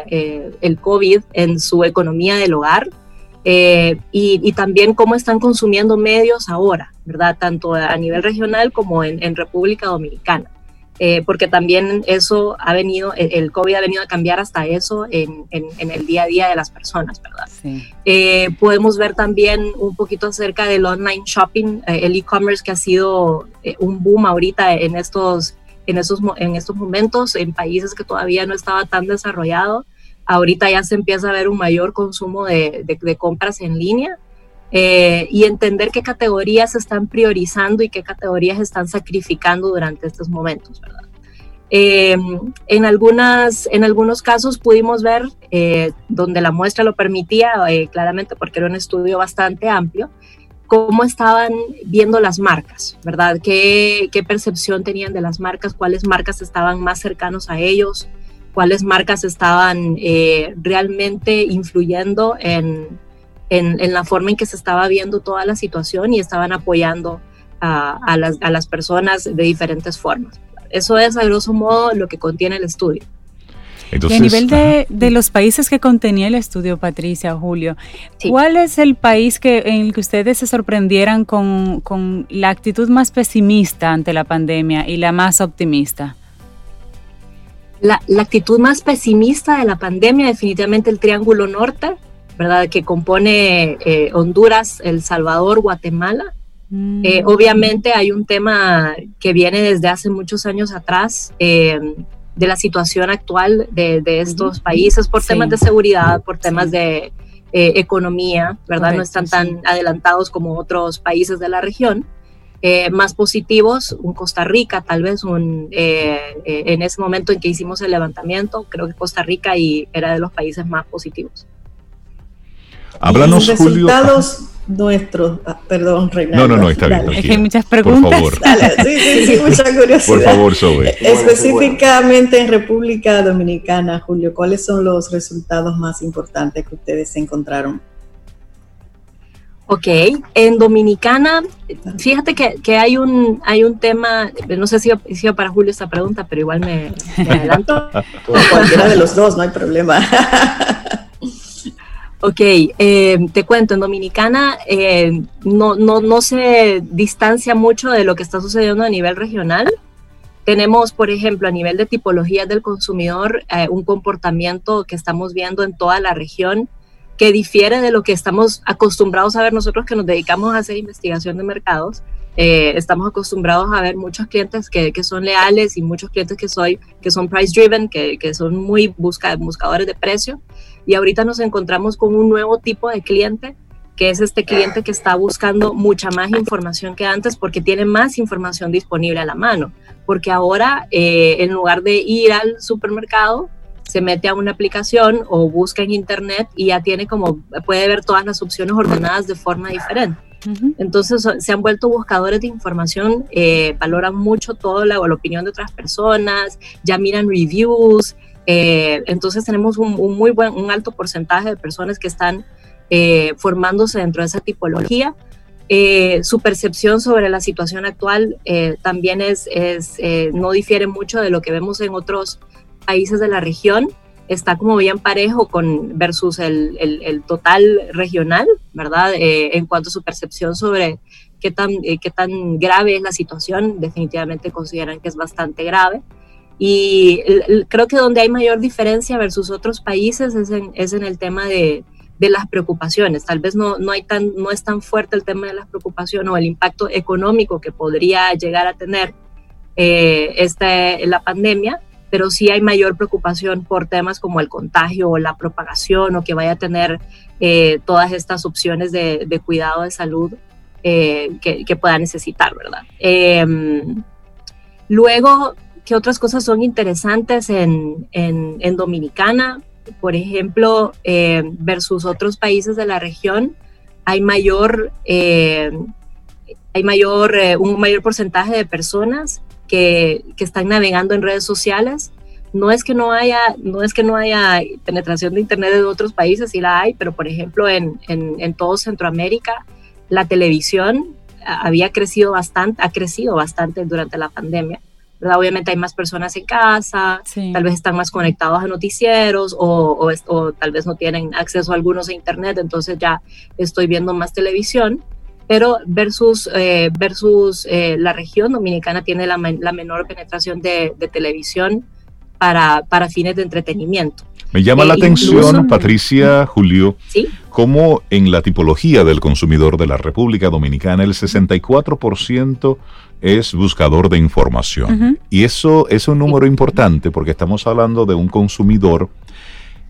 Speaker 6: el COVID en su economía del hogar eh, y, también cómo están consumiendo medios ahora, ¿verdad? Tanto a nivel regional como en, República Dominicana. eh, porque también eso ha venido, el, COVID ha venido a cambiar hasta eso en, en, el día a día de las personas, ¿verdad? Eh, podemos ver también un poquito acerca del online shopping, eh, el e-commerce que ha sido un boom ahorita en estos, en, estos, en estos momentos en países que todavía no estaba tan desarrollado. Ahorita ya se empieza a ver un mayor consumo de, compras en línea eh, y entender qué categorías se están priorizando y qué categorías están sacrificando durante estos momentos. Eh, en, algunas, en algunos casos pudimos ver, eh, donde la muestra lo permitía, claramente porque era un estudio bastante amplio, cómo estaban viendo las marcas, ¿verdad? ¿Qué, qué percepción tenían de las marcas? ¿Cuáles marcas estaban más cercanos a ellos? ¿Cuáles marcas estaban realmente influyendo en, en, la forma en que se estaba viendo toda la situación y estaban apoyando a, las, personas de diferentes formas. Eso es, a grosso modo, lo que contiene el estudio.
Speaker 1: y a nivel de, los países que contenía el estudio, Patricia, Julio, ¿cuál es el país que, en el que ustedes se sorprendieran con, con, la actitud más pesimista ante la pandemia y la más optimista?
Speaker 6: La, la actitud más pesimista de la pandemia, definitivamente el Triángulo Norte, ¿verdad? Que compone eh, Honduras, El Salvador, Guatemala. Mm. Eh, obviamente hay un tema que viene desde hace muchos años atrás em, de la situación actual de, estos países por temas de seguridad, por temas de eh, economía, ¿verdad? no están tan adelantados como otros países de la región. Más positivos, un Costa Rica, tal vez un, en ese momento en que hicimos el levantamiento, creo que Costa Rica y era de los países más positivos.
Speaker 2: Háblanos,
Speaker 3: y resultados nuestros, ah, perdón, Reinaldo.
Speaker 2: No, no, no, está bien.
Speaker 1: Es que hay muchas preguntas.
Speaker 2: Por favor.
Speaker 3: sí, sí, sí, mucha curiosidad.
Speaker 2: Por favor, Zoe.
Speaker 3: Específicamente en República Dominicana, Julio, ¿cuáles son los resultados más importantes que ustedes encontraron?
Speaker 6: Ok, en Dominicana, fíjate que, que, hay, un, hay un tema, no sé si iba para Julio esta pregunta, pero igual me, me adelanto.
Speaker 3: Cualquiera de los dos, no hay problema.
Speaker 6: Ok, eh, te cuento, en Dominicana eh, no, no, no se distancia mucho de lo que está sucediendo a nivel regional. Tenemos, por ejemplo, a nivel de tipologías del consumidor, eh, un comportamiento que estamos viendo en toda la región que difiere de lo que estamos acostumbrados a ver nosotros que nos dedicamos a hacer investigación de mercados. estamos acostumbrados a ver muchos clientes que, que, son leales y muchos clientes que, soy, que son price driven, que, que son muy busca, buscadores de precio y ahorita nos encontramos con un nuevo tipo de cliente que es este cliente que está buscando mucha más información que antes porque tiene más información disponible a la mano. Porque ahora, eh, en lugar de ir al supermercado, se mete a una aplicación o busca en internet y ya tiene como, puede ver todas las opciones ordenadas de forma diferente. Entonces se han vuelto buscadores de información, eh, valoran mucho todo la, la opinión de otras personas, ya miran reviews, eh, entonces tenemos un, muy buen, un alto porcentaje de personas que están eh, formándose dentro de esa tipología. Eh, su percepción sobre la situación actual también es, es no difiere mucho de lo que vemos en otros países de la región. Está como bien parejo con versus el, el, el total regional, ¿verdad? en cuanto a su percepción sobre qué tan, qué tan grave es la situación, definitivamente consideran que es bastante grave. Y creo que donde hay mayor diferencia versus otros países es en, es en el tema de, de, las preocupaciones. Tal vez no, no, hay tan, no es tan fuerte el tema de las preocupaciones o el impacto económico que podría llegar a tener eh, la pandemia, pero sí hay mayor preocupación por temas como el contagio o la propagación o que vaya a tener eh, todas estas opciones de, de cuidado de salud eh, que, pueda necesitar, ¿verdad? Em, luego, ¿Qué otras cosas son interesantes en, en, Dominicana? Por ejemplo, eh, versus otros países de la región, hay mayor, eh, hay mayor, un mayor porcentaje de personas que, que, están navegando en redes sociales. No es que no haya, no es que no haya penetración de internet en otros países, sí la hay, pero por ejemplo en, en, en todo Centroamérica, la televisión había crecido bastante, ha crecido bastante durante la pandemia. Obviamente hay más personas en casa, tal vez están más conectados a noticieros o, o, tal vez no tienen acceso a algunos a internet, entonces ya estoy viendo más televisión. Pero versus, eh, versus eh, la región dominicana tiene la, menor penetración de, televisión para, para, fines de entretenimiento.
Speaker 2: Me llama la atención, Patricia, Julio, cómo en la tipología del consumidor de la República Dominicana el 64% es buscador de información. Y eso es un número importante porque estamos hablando de un consumidor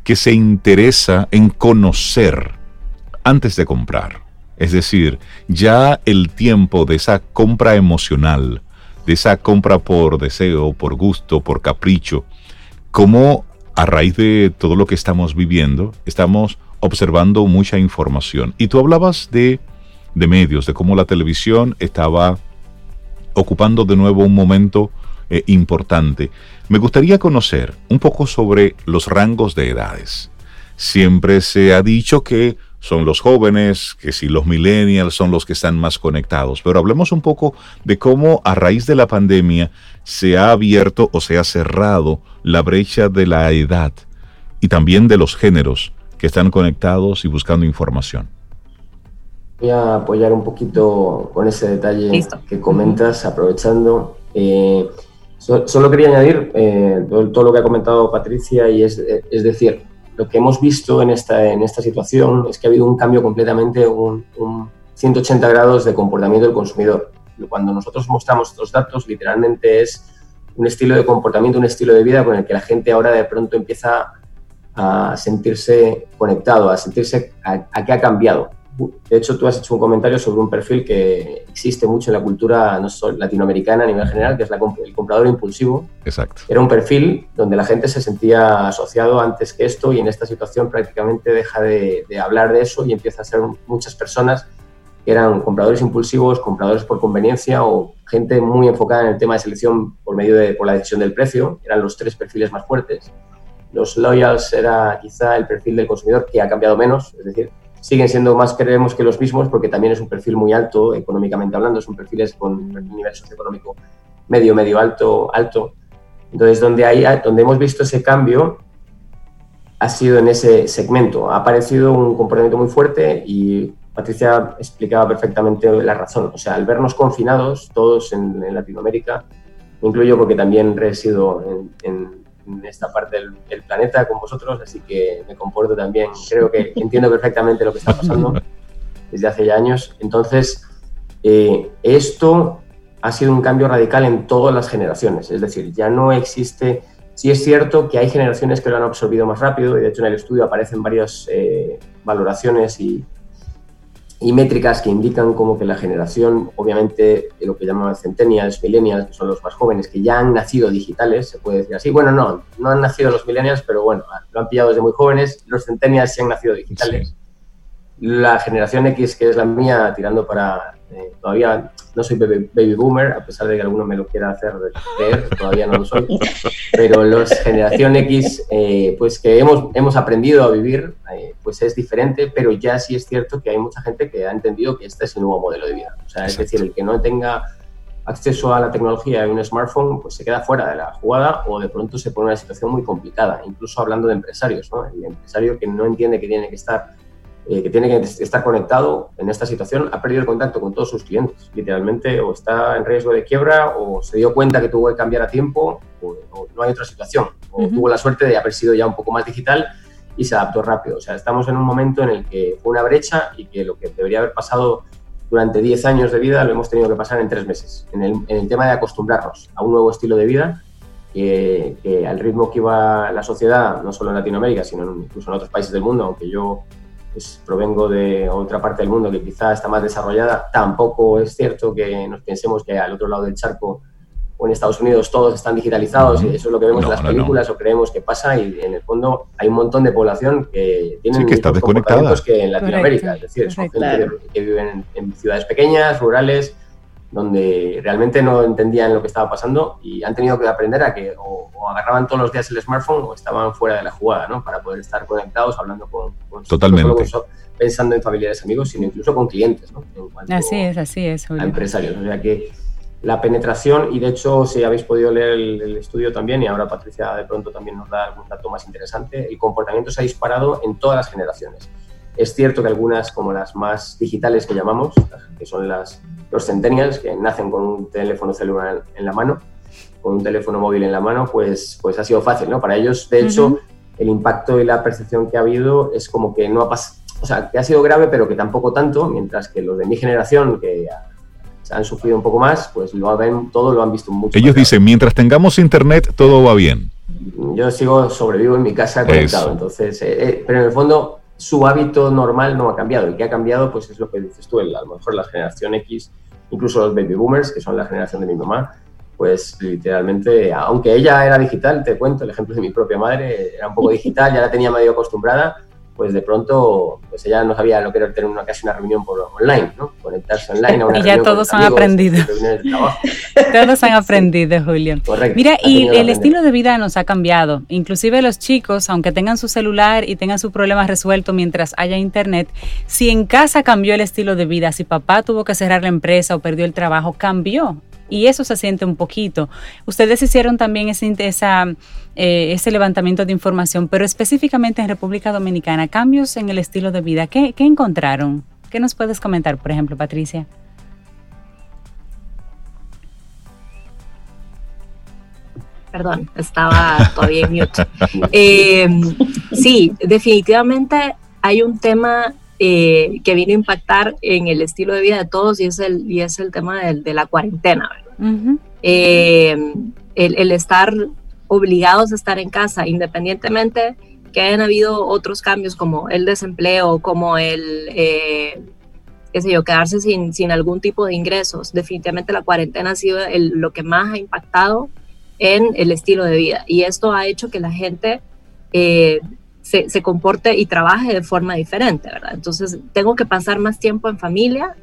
Speaker 2: que se interesa en conocer antes de comprar. Es decir, ya el tiempo de esa compra emocional, de esa compra por deseo, por gusto, por capricho, como a raíz de todo lo que estamos viviendo, estamos observando mucha información. Y tú hablabas de, de medios, de cómo la televisión estaba ocupando de nuevo un momento eh, importante. Me gustaría conocer un poco sobre los rangos de edades. Siempre se ha dicho que son los jóvenes, que si los millennials son los que están más conectados, pero hablemos un poco de cómo a raíz de la pandemia se ha abierto o se ha cerrado la brecha de la edad y también de los géneros que están conectados y buscando información.
Speaker 7: Voy a apoyar un poquito con ese detalle que comentas, aprovechando. Eh, solo quería añadir eh, todo, lo que ha comentado Patricia y es, es, decir, lo que hemos visto en esta, en esta situación es que ha habido un cambio completamente, un, 180 grados de comportamiento del consumidor. Cuando nosotros mostramos estos datos, literalmente es un estilo de comportamiento, un estilo de vida con el que la gente ahora de pronto empieza a sentirse conectado, a sentirse a, a qué ha cambiado. De hecho, tú has hecho un comentario sobre un perfil que existe mucho en la cultura no solo latinoamericana a nivel general, que es el comprador impulsivo.
Speaker 2: Exacto.
Speaker 7: Era un perfil donde la gente se sentía asociado antes que esto y en esta situación prácticamente deja de, hablar de eso y empieza a ser muchas personas que eran compradores impulsivos, compradores por conveniencia o gente muy enfocada en el tema de selección por medio de por la decisión del precio. Eran los tres perfiles más fuertes. Los loyals era quizá el perfil del consumidor que ha cambiado menos, es decir, siguen siendo más creemos que los mismos porque también es un perfil muy alto económicamente hablando, es un perfil con nivel socioeconómico medio, medio alto, alto. Entonces, donde, hay, donde hemos visto ese cambio ha sido en ese segmento. Ha aparecido un comportamiento muy fuerte y Patricia explicaba perfectamente la razón. O sea, al vernos confinados, todos en, Latinoamérica, incluyo porque también resido en, en en esta parte del, planeta con vosotros, así que me comporto también, creo que entiendo perfectamente lo que está pasando desde hace ya años. Entonces, eh, esto ha sido un cambio radical en todas las generaciones, es decir, ya no existe, sí es cierto que hay generaciones que lo han absorbido más rápido, y de hecho en el estudio aparecen varias eh, valoraciones y, y métricas que indican como que la generación, obviamente, lo que llaman centennials, millennials, que son los más jóvenes, que ya han nacido digitales, se puede decir así. Bueno, no, no han nacido los millennials, pero bueno, lo han pillado desde muy jóvenes. Los centennials sí han nacido digitales. La generación X, que es la mía, tirando para eh, todavía no soy baby, boomer, a pesar de que alguno me lo quiera hacer creer, todavía no lo soy. Pero los generación X, eh, pues que hemos, hemos aprendido a vivir, pues es diferente, pero ya sí es cierto que hay mucha gente que ha entendido que este es el nuevo modelo de vida. O sea, es decir, el que no tenga acceso a la tecnología y un smartphone, pues se queda fuera de la jugada o de pronto se pone en una situación muy complicada, incluso hablando de empresarios, ¿no? El empresario que no entiende que tiene que estar eh, que tiene que estar conectado en esta situación, ha perdido el contacto con todos sus clientes, literalmente, o está en riesgo de quiebra, o se dio cuenta que tuvo que cambiar a tiempo, o, no hay otra situación, o tuvo la suerte de haber sido ya un poco más digital y se adaptó rápido. O sea, estamos en un momento en el que fue una brecha y que lo que debería haber pasado durante 10 años de vida lo hemos tenido que pasar en 3 meses, en el, en el tema de acostumbrarnos a un nuevo estilo de vida que, que, al ritmo que iba la sociedad, no solo en Latinoamérica, sino incluso en otros países del mundo, aunque yo pues, provengo de otra parte del mundo que quizá está más desarrollada, tampoco es cierto que nos pensemos que al otro lado del charco o en Estados Unidos todos están digitalizados y eso es lo que vemos en las películas o creemos que pasa y en el fondo hay un montón de población que tienen
Speaker 2: que está desconectada
Speaker 7: que en Latinoamérica, es decir, son gente que viven en ciudades pequeñas, rurales, donde realmente no entendían lo que estaba pasando y han tenido que aprender a que o, agarraban todos los días el smartphone o estaban fuera de la jugada, ¿no? Para poder estar conectados, hablando con,
Speaker 2: Totalmente.
Speaker 7: pensando en familiares amigos, sino incluso con clientes, ¿no?
Speaker 1: así es, así es.
Speaker 7: A empresarios. O sea que la penetración, y de hecho, si habéis podido leer el, estudio también, y ahora Patricia de pronto también nos da algún dato más interesante, el comportamiento se ha disparado en todas las generaciones. Es cierto que algunas, como las más digitales que llamamos, que son las, los centennials, que nacen con un teléfono celular en la mano, con un teléfono móvil en la mano, pues, pues ha sido fácil, ¿no? Para ellos, de hecho, el impacto y la percepción que ha habido es como que no ha pasado, o sea, que ha sido grave, pero que tampoco tanto, mientras que los de mi generación, que han sufrido un poco más, pues lo ven, todo lo han visto mucho.
Speaker 2: Ellos dicen, mientras tengamos internet, todo va bien.
Speaker 7: Yo sigo, sobrevivo en mi casa conectado, entonces, eh, eh, pero en el fondo su hábito normal no ha cambiado. El que ha cambiado, pues es lo que dices tú, a lo mejor la generación X, incluso los baby boomers, que son la generación de mi mamá, pues literalmente, aunque ella era digital, te cuento el ejemplo de mi propia madre, era un poco digital, ya la tenía medio acostumbrada, pues de pronto pues ella no sabía lo que era tener una, casi una reunión por online, ¿no? Conectarse online a una
Speaker 1: Y ya todos han aprendido. todos han aprendido, Julio. Correcto. Mira, y el estilo de vida nos ha cambiado. Inclusive los chicos, aunque tengan su celular y tengan sus problemas resueltos mientras haya internet, si en casa cambió el estilo de vida, si papá tuvo que cerrar la empresa o perdió el trabajo, cambió y eso se siente un poquito. Ustedes hicieron también ese, esa, eh, ese levantamiento de información, pero específicamente en República Dominicana, cambios en el estilo de vida. ¿Qué, qué encontraron? ¿Qué nos puedes comentar, por ejemplo, Patricia?
Speaker 6: Perdón, estaba todavía en mute. Eh, sí, definitivamente hay un tema eh, que vino a impactar en el estilo de vida de todos y es el, y es el tema de, la cuarentena. Eh, el, estar obligados a estar en casa, independientemente que hayan habido otros cambios como el desempleo, como el, eh, qué sé yo, quedarse sin, sin algún tipo de ingresos. Definitivamente la cuarentena ha sido lo que más ha impactado en el estilo de vida y esto ha hecho que la gente se, comporte y trabaje de forma diferente, ¿verdad? Entonces, tengo que pasar más tiempo en familia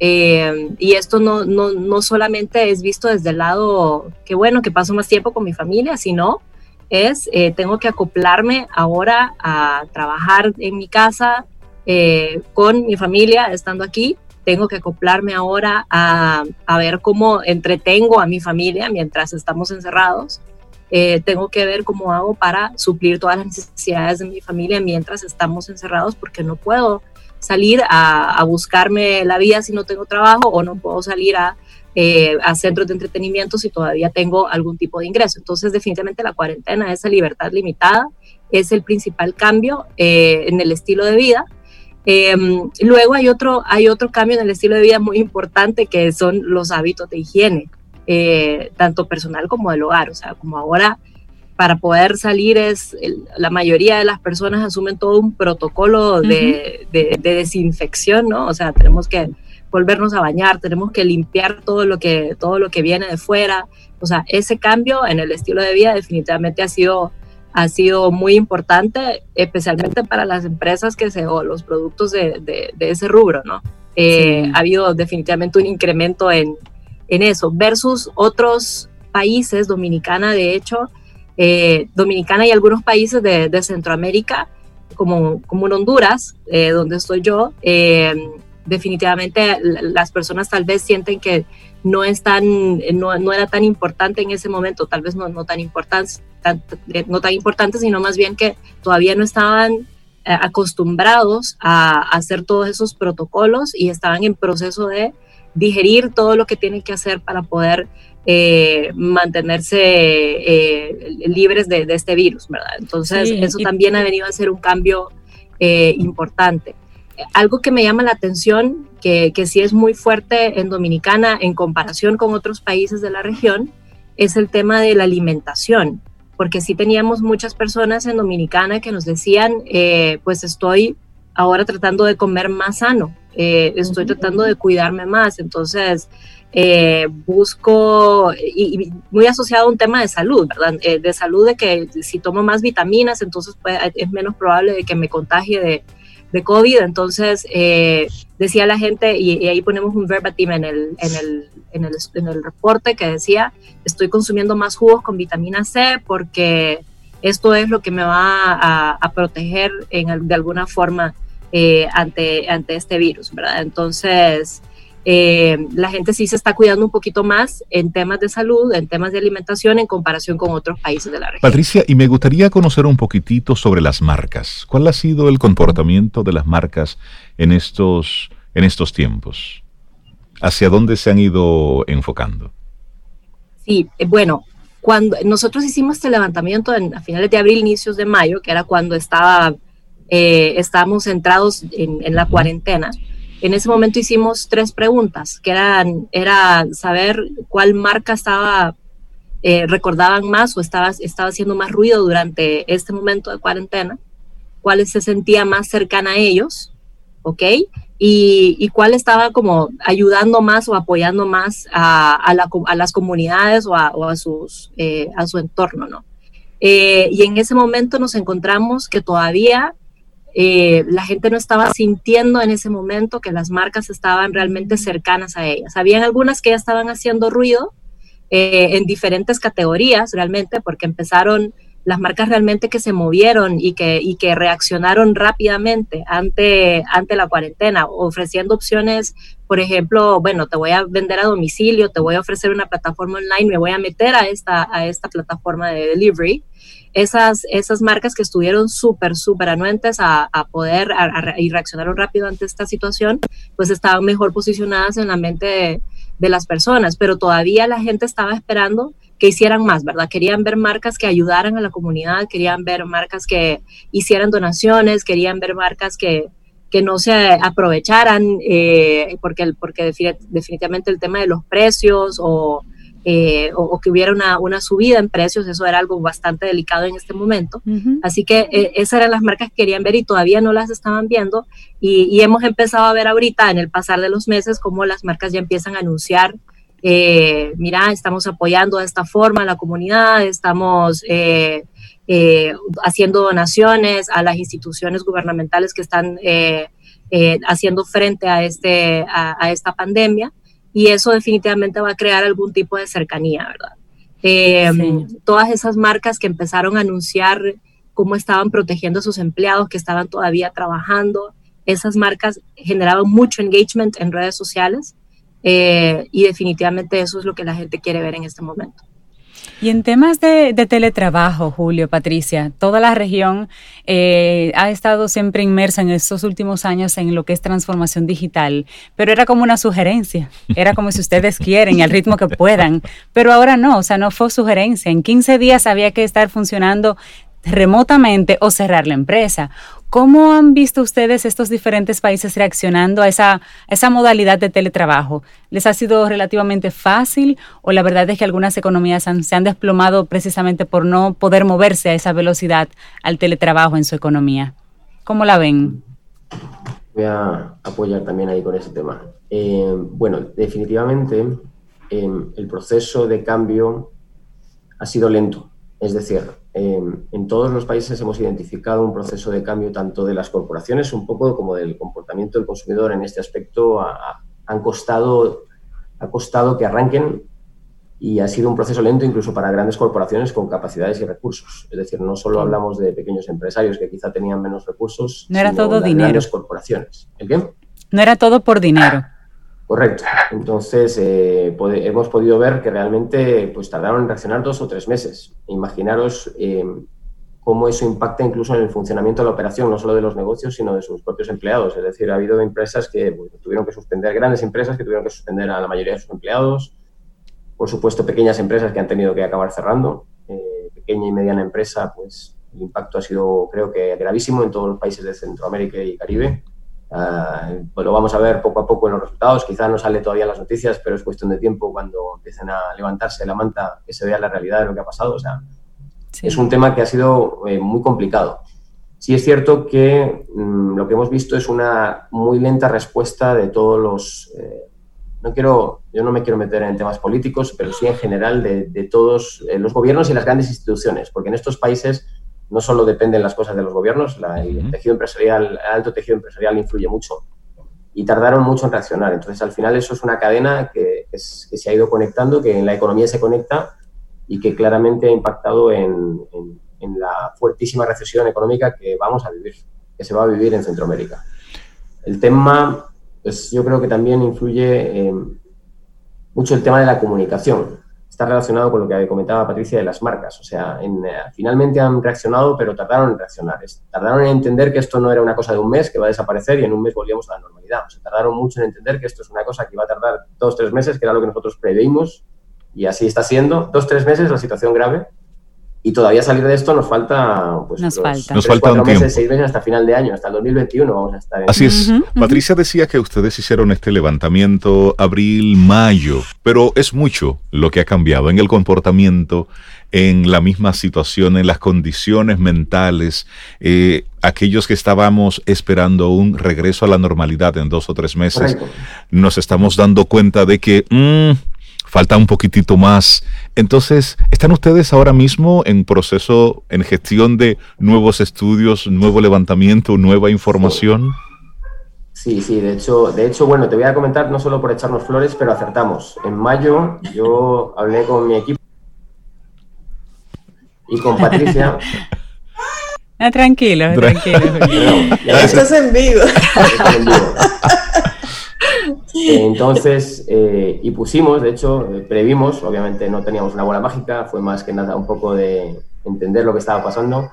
Speaker 6: eh, y esto no, no, no, solamente es visto desde el lado que bueno, que paso más tiempo con mi familia, sino es, eh, tengo que acoplarme ahora a trabajar en mi casa eh, con mi familia, estando aquí. Tengo que acoplarme ahora a, a ver cómo entretengo a mi familia mientras estamos encerrados. Eh, tengo que ver cómo hago para suplir todas las necesidades de mi familia mientras estamos encerrados porque no puedo salir a, buscarme la vida si no tengo trabajo o no puedo salir a, eh, a, centros de entretenimiento si todavía tengo algún tipo de ingreso. Entonces definitivamente la cuarentena, esa libertad limitada es el principal cambio eh, en el estilo de vida. Em, luego hay otro, hay otro cambio en el estilo de vida muy importante que son los hábitos de higiene. Eh, tanto personal como del hogar. O sea, como ahora para poder salir es, la mayoría de las personas asumen todo un protocolo de, desinfección, ¿no? O sea, tenemos que volvernos a bañar, tenemos que limpiar todo lo que, todo lo que viene de fuera. O sea, ese cambio en el estilo de vida definitivamente ha sido, ha sido muy importante, especialmente para las empresas que se, o los productos de, ese rubro, ¿no? Eh, ha habido definitivamente un incremento en, en eso, versus otros países, Dominicana de hecho, eh, Dominicana y algunos países de, Centroamérica, como, como en Honduras, eh, donde estoy yo, eh, definitivamente las personas tal vez sienten que no, es tan, no, era tan importante en ese momento, tal vez no, no, tan importante, no tan importante, sino más bien que todavía no estaban acostumbrados a hacer todos esos protocolos y estaban en proceso de digerir todo lo que tienen que hacer para poder eh, mantenerse eh, libres de, este virus, ¿verdad? Entonces, eso también ha venido a ser un cambio eh, importante. Algo que me llama la atención, que, que sí es muy fuerte en Dominicana en comparación con otros países de la región, es el tema de la alimentación, porque sí teníamos muchas personas en Dominicana que nos decían, pues estoy ahora tratando de comer más sano, eh, estoy tratando de cuidarme más, entonces eh, busco, y, muy asociado a un tema de salud, ¿verdad? Eh, de salud de que si tomo más vitaminas, entonces pues, es menos probable de que me contagie de, de COVID, entonces decía la gente, y, ahí ponemos un verbatim en el, en, el, en, el, en el reporte que decía, estoy consumiendo más jugos con vitamina C porque esto es lo que me va a, a proteger en, de alguna forma eh, ante, ante este virus, ¿verdad? Entonces, eh, la gente sí se está cuidando un poquito más en temas de salud, en temas de alimentación en comparación con otros países de la región.
Speaker 2: Patricia, y me gustaría conocer un poquitito sobre las marcas. ¿Cuál ha sido el comportamiento de las marcas en estos, en estos tiempos? ¿Hacia dónde se han ido enfocando?
Speaker 6: Sí, eh, bueno, cuando nosotros hicimos este levantamiento a finales de abril, inicios de mayo, que era cuando estaba, eh, estábamos centrados en, en la cuarentena, en ese momento hicimos tres preguntas, que eran era saber cuál marca estaba eh, recordaban más o estaba, estaba haciendo más ruido durante este momento de cuarentena, cuál se sentía más cercana a ellos, ¿ok? Y, cuál estaba como ayudando más o apoyando más a, las comunidades o a, sus, eh, a su entorno, ¿no? Eh, y en ese momento nos encontramos que todavía eh, la gente no estaba sintiendo en ese momento que las marcas estaban realmente cercanas a ellas. Habían algunas que ya estaban haciendo ruido eh, en diferentes categorías realmente, porque empezaron las marcas realmente que se movieron y que, y que reaccionaron rápidamente ante, ante la cuarentena, ofreciendo opciones, por ejemplo, bueno, te voy a vender a domicilio, te voy a ofrecer una plataforma online, me voy a meter a esta, a esta plataforma de delivery esas, esas marcas que estuvieron súper, súper anuentes a, poder y reaccionaron rápido ante esta situación, pues estaban mejor posicionadas en la mente de, las personas, pero todavía la gente estaba esperando que hicieran más, ¿verdad? Querían ver marcas que ayudaran a la comunidad, querían ver marcas que hicieran donaciones, querían ver marcas que, que no se aprovecharan, eh, porque, porque definitivamente el tema de los precios o eh, o, que hubiera una, una, subida en precios, eso era algo bastante delicado en este momento. Así que eh, esas eran las marcas que querían ver y todavía no las estaban viendo. Y, hemos empezado a ver ahorita en el pasar de los meses cómo las marcas ya empiezan a anunciar, eh, mira, estamos apoyando de esta forma a la comunidad, estamos... haciendo donaciones a las instituciones gubernamentales que están haciendo frente a, este, a esta pandemia y eso definitivamente va a crear algún tipo de cercanía, ¿verdad? Eh, todas esas marcas que empezaron a anunciar cómo estaban protegiendo a sus empleados que estaban todavía trabajando, esas marcas generaban mucho engagement en redes sociales eh, y definitivamente eso es lo que la gente quiere ver en este momento.
Speaker 1: Y en temas de, teletrabajo, Julio, Patricia, toda la región eh, ha estado siempre inmersa en estos últimos años en lo que es transformación digital, pero era como una sugerencia, era como si ustedes quieren y al ritmo que puedan, pero ahora no, o sea, no fue sugerencia, en 15 días había que estar funcionando remotamente o cerrar la empresa. ¿Cómo han visto ustedes estos diferentes países reaccionando a esa, modalidad de teletrabajo? ¿Les ha sido relativamente fácil o la verdad es que algunas economías se han desplomado precisamente por no poder moverse a esa velocidad al teletrabajo en su economía? ¿Cómo la ven?
Speaker 7: Voy a apoyar también ahí con ese tema. Eh, bueno, definitivamente eh, el proceso de cambio ha sido lento. Es decir, en todos los países hemos identificado un proceso de cambio tanto de las corporaciones un poco como del comportamiento del consumidor en este aspecto. han costado, ha costado que arranquen y ha sido un proceso lento incluso para grandes corporaciones con capacidades y recursos. Es decir, no solo hablamos de pequeños empresarios que quizá tenían menos recursos,
Speaker 1: no era todo dinero.
Speaker 7: grandes corporaciones. ¿El qué?
Speaker 1: No era todo por dinero.
Speaker 7: Correcto. Entonces, eh, hemos podido ver que realmente pues, tardaron en reaccionar dos o tres meses. Imaginaros eh, cómo eso impacta incluso en el funcionamiento de la operación, no solo de los negocios, sino de sus propios empleados. Es decir, ha habido empresas que tuvieron que suspender, grandes empresas que tuvieron que suspender a la mayoría de sus empleados. Por supuesto, pequeñas empresas que han tenido que acabar cerrando. Eh, pequeña y mediana empresa, pues el impacto ha sido, creo que, gravísimo en todos los países de Centroamérica y Caribe. Uh, pues lo vamos a ver poco a poco en los resultados. Quizás no sale todavía en las noticias, pero es cuestión de tiempo cuando empiecen a levantarse la manta que se vea la realidad de lo que ha pasado. O sea, es un tema que ha sido eh, muy complicado. Sí es cierto que mm, lo que hemos visto es una muy lenta respuesta de todos los... Eh, no quiero, yo no me quiero meter en temas políticos, pero sí en general de, de todos eh, los gobiernos y las grandes instituciones, porque en estos países no solo dependen las cosas de los gobiernos, el tejido empresarial, el alto tejido empresarial influye mucho y tardaron mucho en reaccionar. Entonces, al final eso es una cadena que, se ha ido conectando, que en la economía se conecta y que claramente ha impactado en, la fuertísima recesión económica que vamos a vivir, que se va a vivir en Centroamérica. El tema pues yo creo que también influye mucho el tema de la comunicación. Está relacionado con lo que comentaba Patricia de las marcas. O sea, eh, finalmente han reaccionado, pero tardaron en reaccionar. Tardaron en entender que esto no era una cosa de un mes que va a desaparecer y en un mes volvíamos a la normalidad. O sea, tardaron mucho en entender que esto es una cosa que iba a tardar dos, tres meses, que era lo que nosotros preveímos, y así está siendo. Dos, tres meses la situación grave, y todavía salir de esto nos falta pues
Speaker 1: nos falta,
Speaker 2: nos falta un
Speaker 7: meses, seis meses hasta final de año hasta el 2021 vamos a estar
Speaker 2: así es. Patricia decía que ustedes hicieron este levantamiento abril mayo pero es mucho lo que ha cambiado en el comportamiento en la misma situación en las condiciones mentales eh, aquellos que estábamos esperando un regreso a la normalidad en dos o tres meses. Nos estamos dando cuenta de que mm, falta un poquitito más. Entonces, ¿están ustedes ahora mismo en proceso, en gestión de nuevos estudios, nuevo levantamiento, nueva información?
Speaker 7: Sí, sí, de hecho, de hecho, bueno, te voy a comentar no solo por echarnos flores, pero acertamos. En mayo yo hablé con mi equipo y con Patricia.
Speaker 1: Ah, tranquilo, tranquilo.
Speaker 3: Esto es en vivo. Esto es en vivo.
Speaker 7: Entonces, eh, y pusimos, de hecho, eh, previmos, obviamente no teníamos una bola mágica, fue más que nada un poco de entender lo que estaba pasando,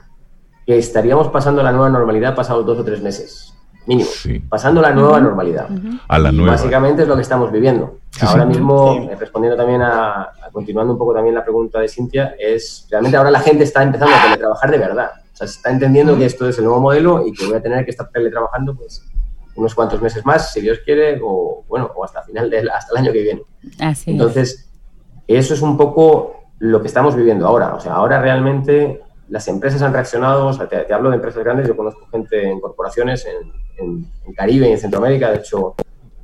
Speaker 7: que estaríamos pasando la nueva normalidad pasados dos o tres meses, mínimo, pasando la nueva normalidad.
Speaker 2: A la nueva.
Speaker 7: Básicamente es lo que estamos viviendo. ahora mismo, eh, respondiendo también a, continuando un poco también la pregunta de Cintia, es realmente ahora la gente está empezando a teletrabajar de verdad. O sea, se está entendiendo que esto es el nuevo modelo y que voy a tener que estar teletrabajando, pues unos cuantos meses más, si Dios quiere, o bueno, o hasta final del, hasta el año que viene.
Speaker 1: Así
Speaker 7: Entonces, eso es un poco lo que estamos viviendo ahora. O sea, ahora realmente las empresas han reaccionado, o sea, te, hablo de empresas grandes, yo conozco gente en corporaciones en, Caribe y en Centroamérica, de hecho,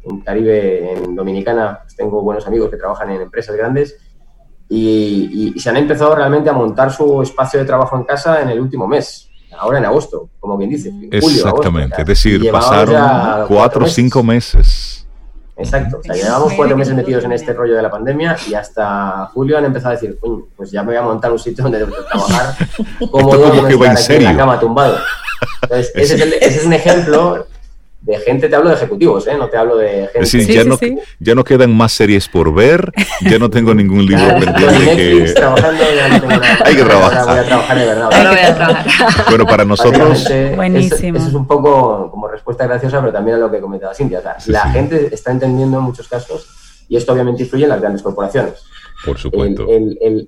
Speaker 7: en Caribe, en Dominicana, pues tengo buenos amigos que trabajan en empresas grandes y, y se han empezado realmente a montar su espacio de trabajo en casa en el último mes ahora en agosto, como quien dice. Julio,
Speaker 2: Exactamente, es decir, pasaron cuatro o cinco meses.
Speaker 7: Exacto, o sea, llevamos cuatro meses metidos en este rollo de la pandemia y hasta julio han empezado a decir, pues ya me voy a montar un sitio donde trabajar cómodo,
Speaker 2: como que va en serio.
Speaker 7: en la cama tumbado. Entonces, ese es, ese es un ejemplo de gente, te hablo de ejecutivos, ¿eh? no te hablo de gente.
Speaker 2: Es decir, ya, no, ya no quedan más series por ver, ya no tengo ningún libro pendiente que...
Speaker 7: trabajando, ya no tengo nada.
Speaker 2: Hay que trabajar.
Speaker 7: voy a trabajar de verdad.
Speaker 1: Trabajar.
Speaker 2: Bueno, para nosotros...
Speaker 1: Buenísimo.
Speaker 7: Eso, es un poco como respuesta graciosa, pero también a lo que comentaba Cintia. O sea, la gente está entendiendo en muchos casos, y esto obviamente influye en las grandes corporaciones.
Speaker 2: Por supuesto.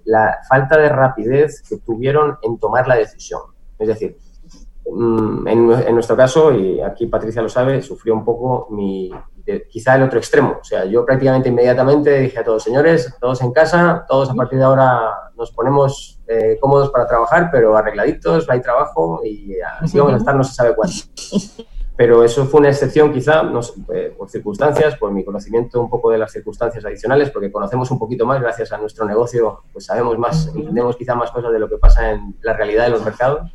Speaker 7: la falta de rapidez que tuvieron en tomar la decisión. Es decir, Mm, en, nuestro caso, y aquí Patricia lo sabe, sufrió un poco mi, quizá el otro extremo. O sea, yo prácticamente inmediatamente dije a todos, señores, todos en casa, todos a partir de ahora nos ponemos eh, cómodos para trabajar, pero arregladitos, hay trabajo y así vamos a estar no se sabe cuándo. Pero eso fue una excepción quizá no eh, por circunstancias, por mi conocimiento un poco de las circunstancias adicionales, porque conocemos un poquito más gracias a nuestro negocio, pues sabemos más, entendemos quizá más cosas de lo que pasa en la realidad de los mercados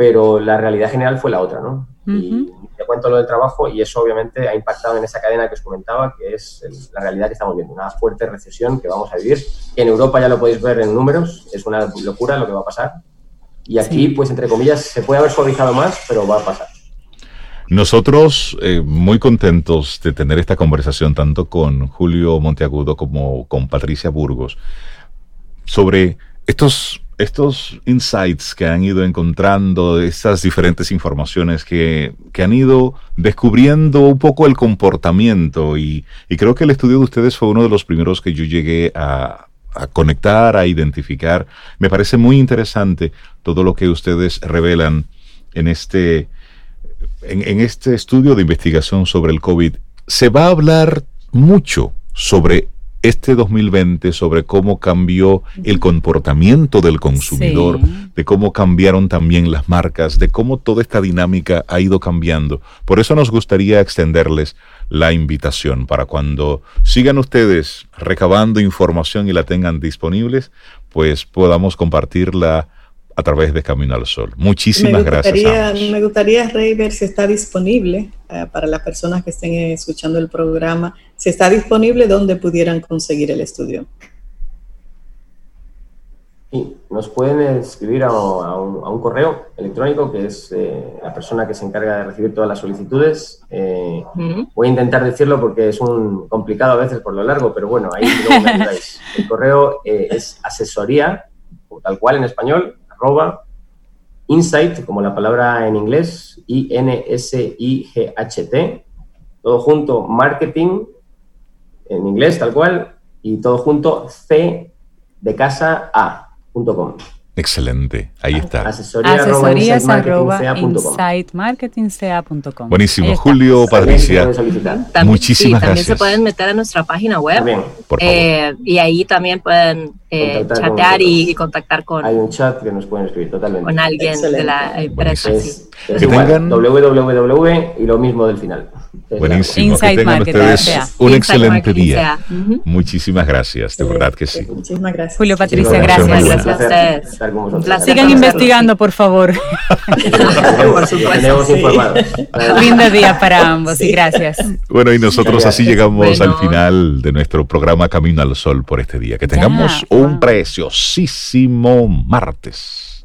Speaker 7: pero la realidad general fue la otra, ¿no? Y te cuento lo del trabajo y eso obviamente ha impactado en esa cadena que os comentaba, que es la realidad que estamos viendo, una fuerte recesión que vamos a vivir. En Europa ya lo podéis ver en números, es una locura lo que va a pasar. Y aquí, pues entre comillas, se puede haber suavizado más, pero va a pasar.
Speaker 2: Nosotros eh, muy contentos de tener esta conversación tanto con Julio Monteagudo como con Patricia Burgos sobre estos estos insights que han ido encontrando, estas diferentes informaciones que, han ido descubriendo un poco el comportamiento y, creo que el estudio de ustedes fue uno de los primeros que yo llegué a, conectar, a identificar. Me parece muy interesante todo lo que ustedes revelan en este, en este estudio de investigación sobre el COVID. Se va a hablar mucho sobre este 2020 sobre cómo cambió el comportamiento del consumidor, de cómo cambiaron también las marcas, de cómo toda esta dinámica ha ido cambiando. Por eso nos gustaría extenderles la invitación para cuando sigan ustedes recabando información y la tengan disponibles, pues podamos compartirla a través de Camino al Sol. Muchísimas gracias.
Speaker 3: Me gustaría, Rey, ver si está disponible eh, para las personas que estén escuchando el programa, si está disponible, donde pudieran conseguir el estudio.
Speaker 7: Sí, nos pueden escribir a, un, correo electrónico que es eh, la persona que se encarga de recibir todas las solicitudes. Eh, voy a intentar decirlo porque es un complicado a veces por lo largo, pero bueno, ahí luego me ayudáis. El correo eh, es asesoría, tal cual en español, arroba insight, como la palabra en inglés, I-N-S-I-G-H-T, todo junto, marketing, en inglés tal cual, y todo junto, C de casa A com.
Speaker 2: Excelente, ahí está.
Speaker 1: Asesorías, Asesorías arroba insightmarketingca.com.
Speaker 2: Buenísimo. Julio, Patricia, muchísimas
Speaker 6: gracias. También se pueden meter a nuestra página web eh, y ahí también pueden eh, chatear y, contactar con...
Speaker 7: Hay un chat que nos pueden escribir totalmente.
Speaker 6: Con alguien de la empresa.
Speaker 7: Es, es www y lo mismo del final.
Speaker 2: Buenísimo. que tengan ustedes un excelente día. Muchísimas gracias, de verdad que sí.
Speaker 3: Muchísimas gracias.
Speaker 1: Julio, Patricia, gracias. Gracias a ustedes. Sigan investigando, por favor.
Speaker 7: por supuesto.
Speaker 1: Lindo día para ambos y gracias.
Speaker 2: Bueno, y nosotros así llegamos al final de nuestro programa Camino al Sol por este día. Que tengamos un preciosísimo martes.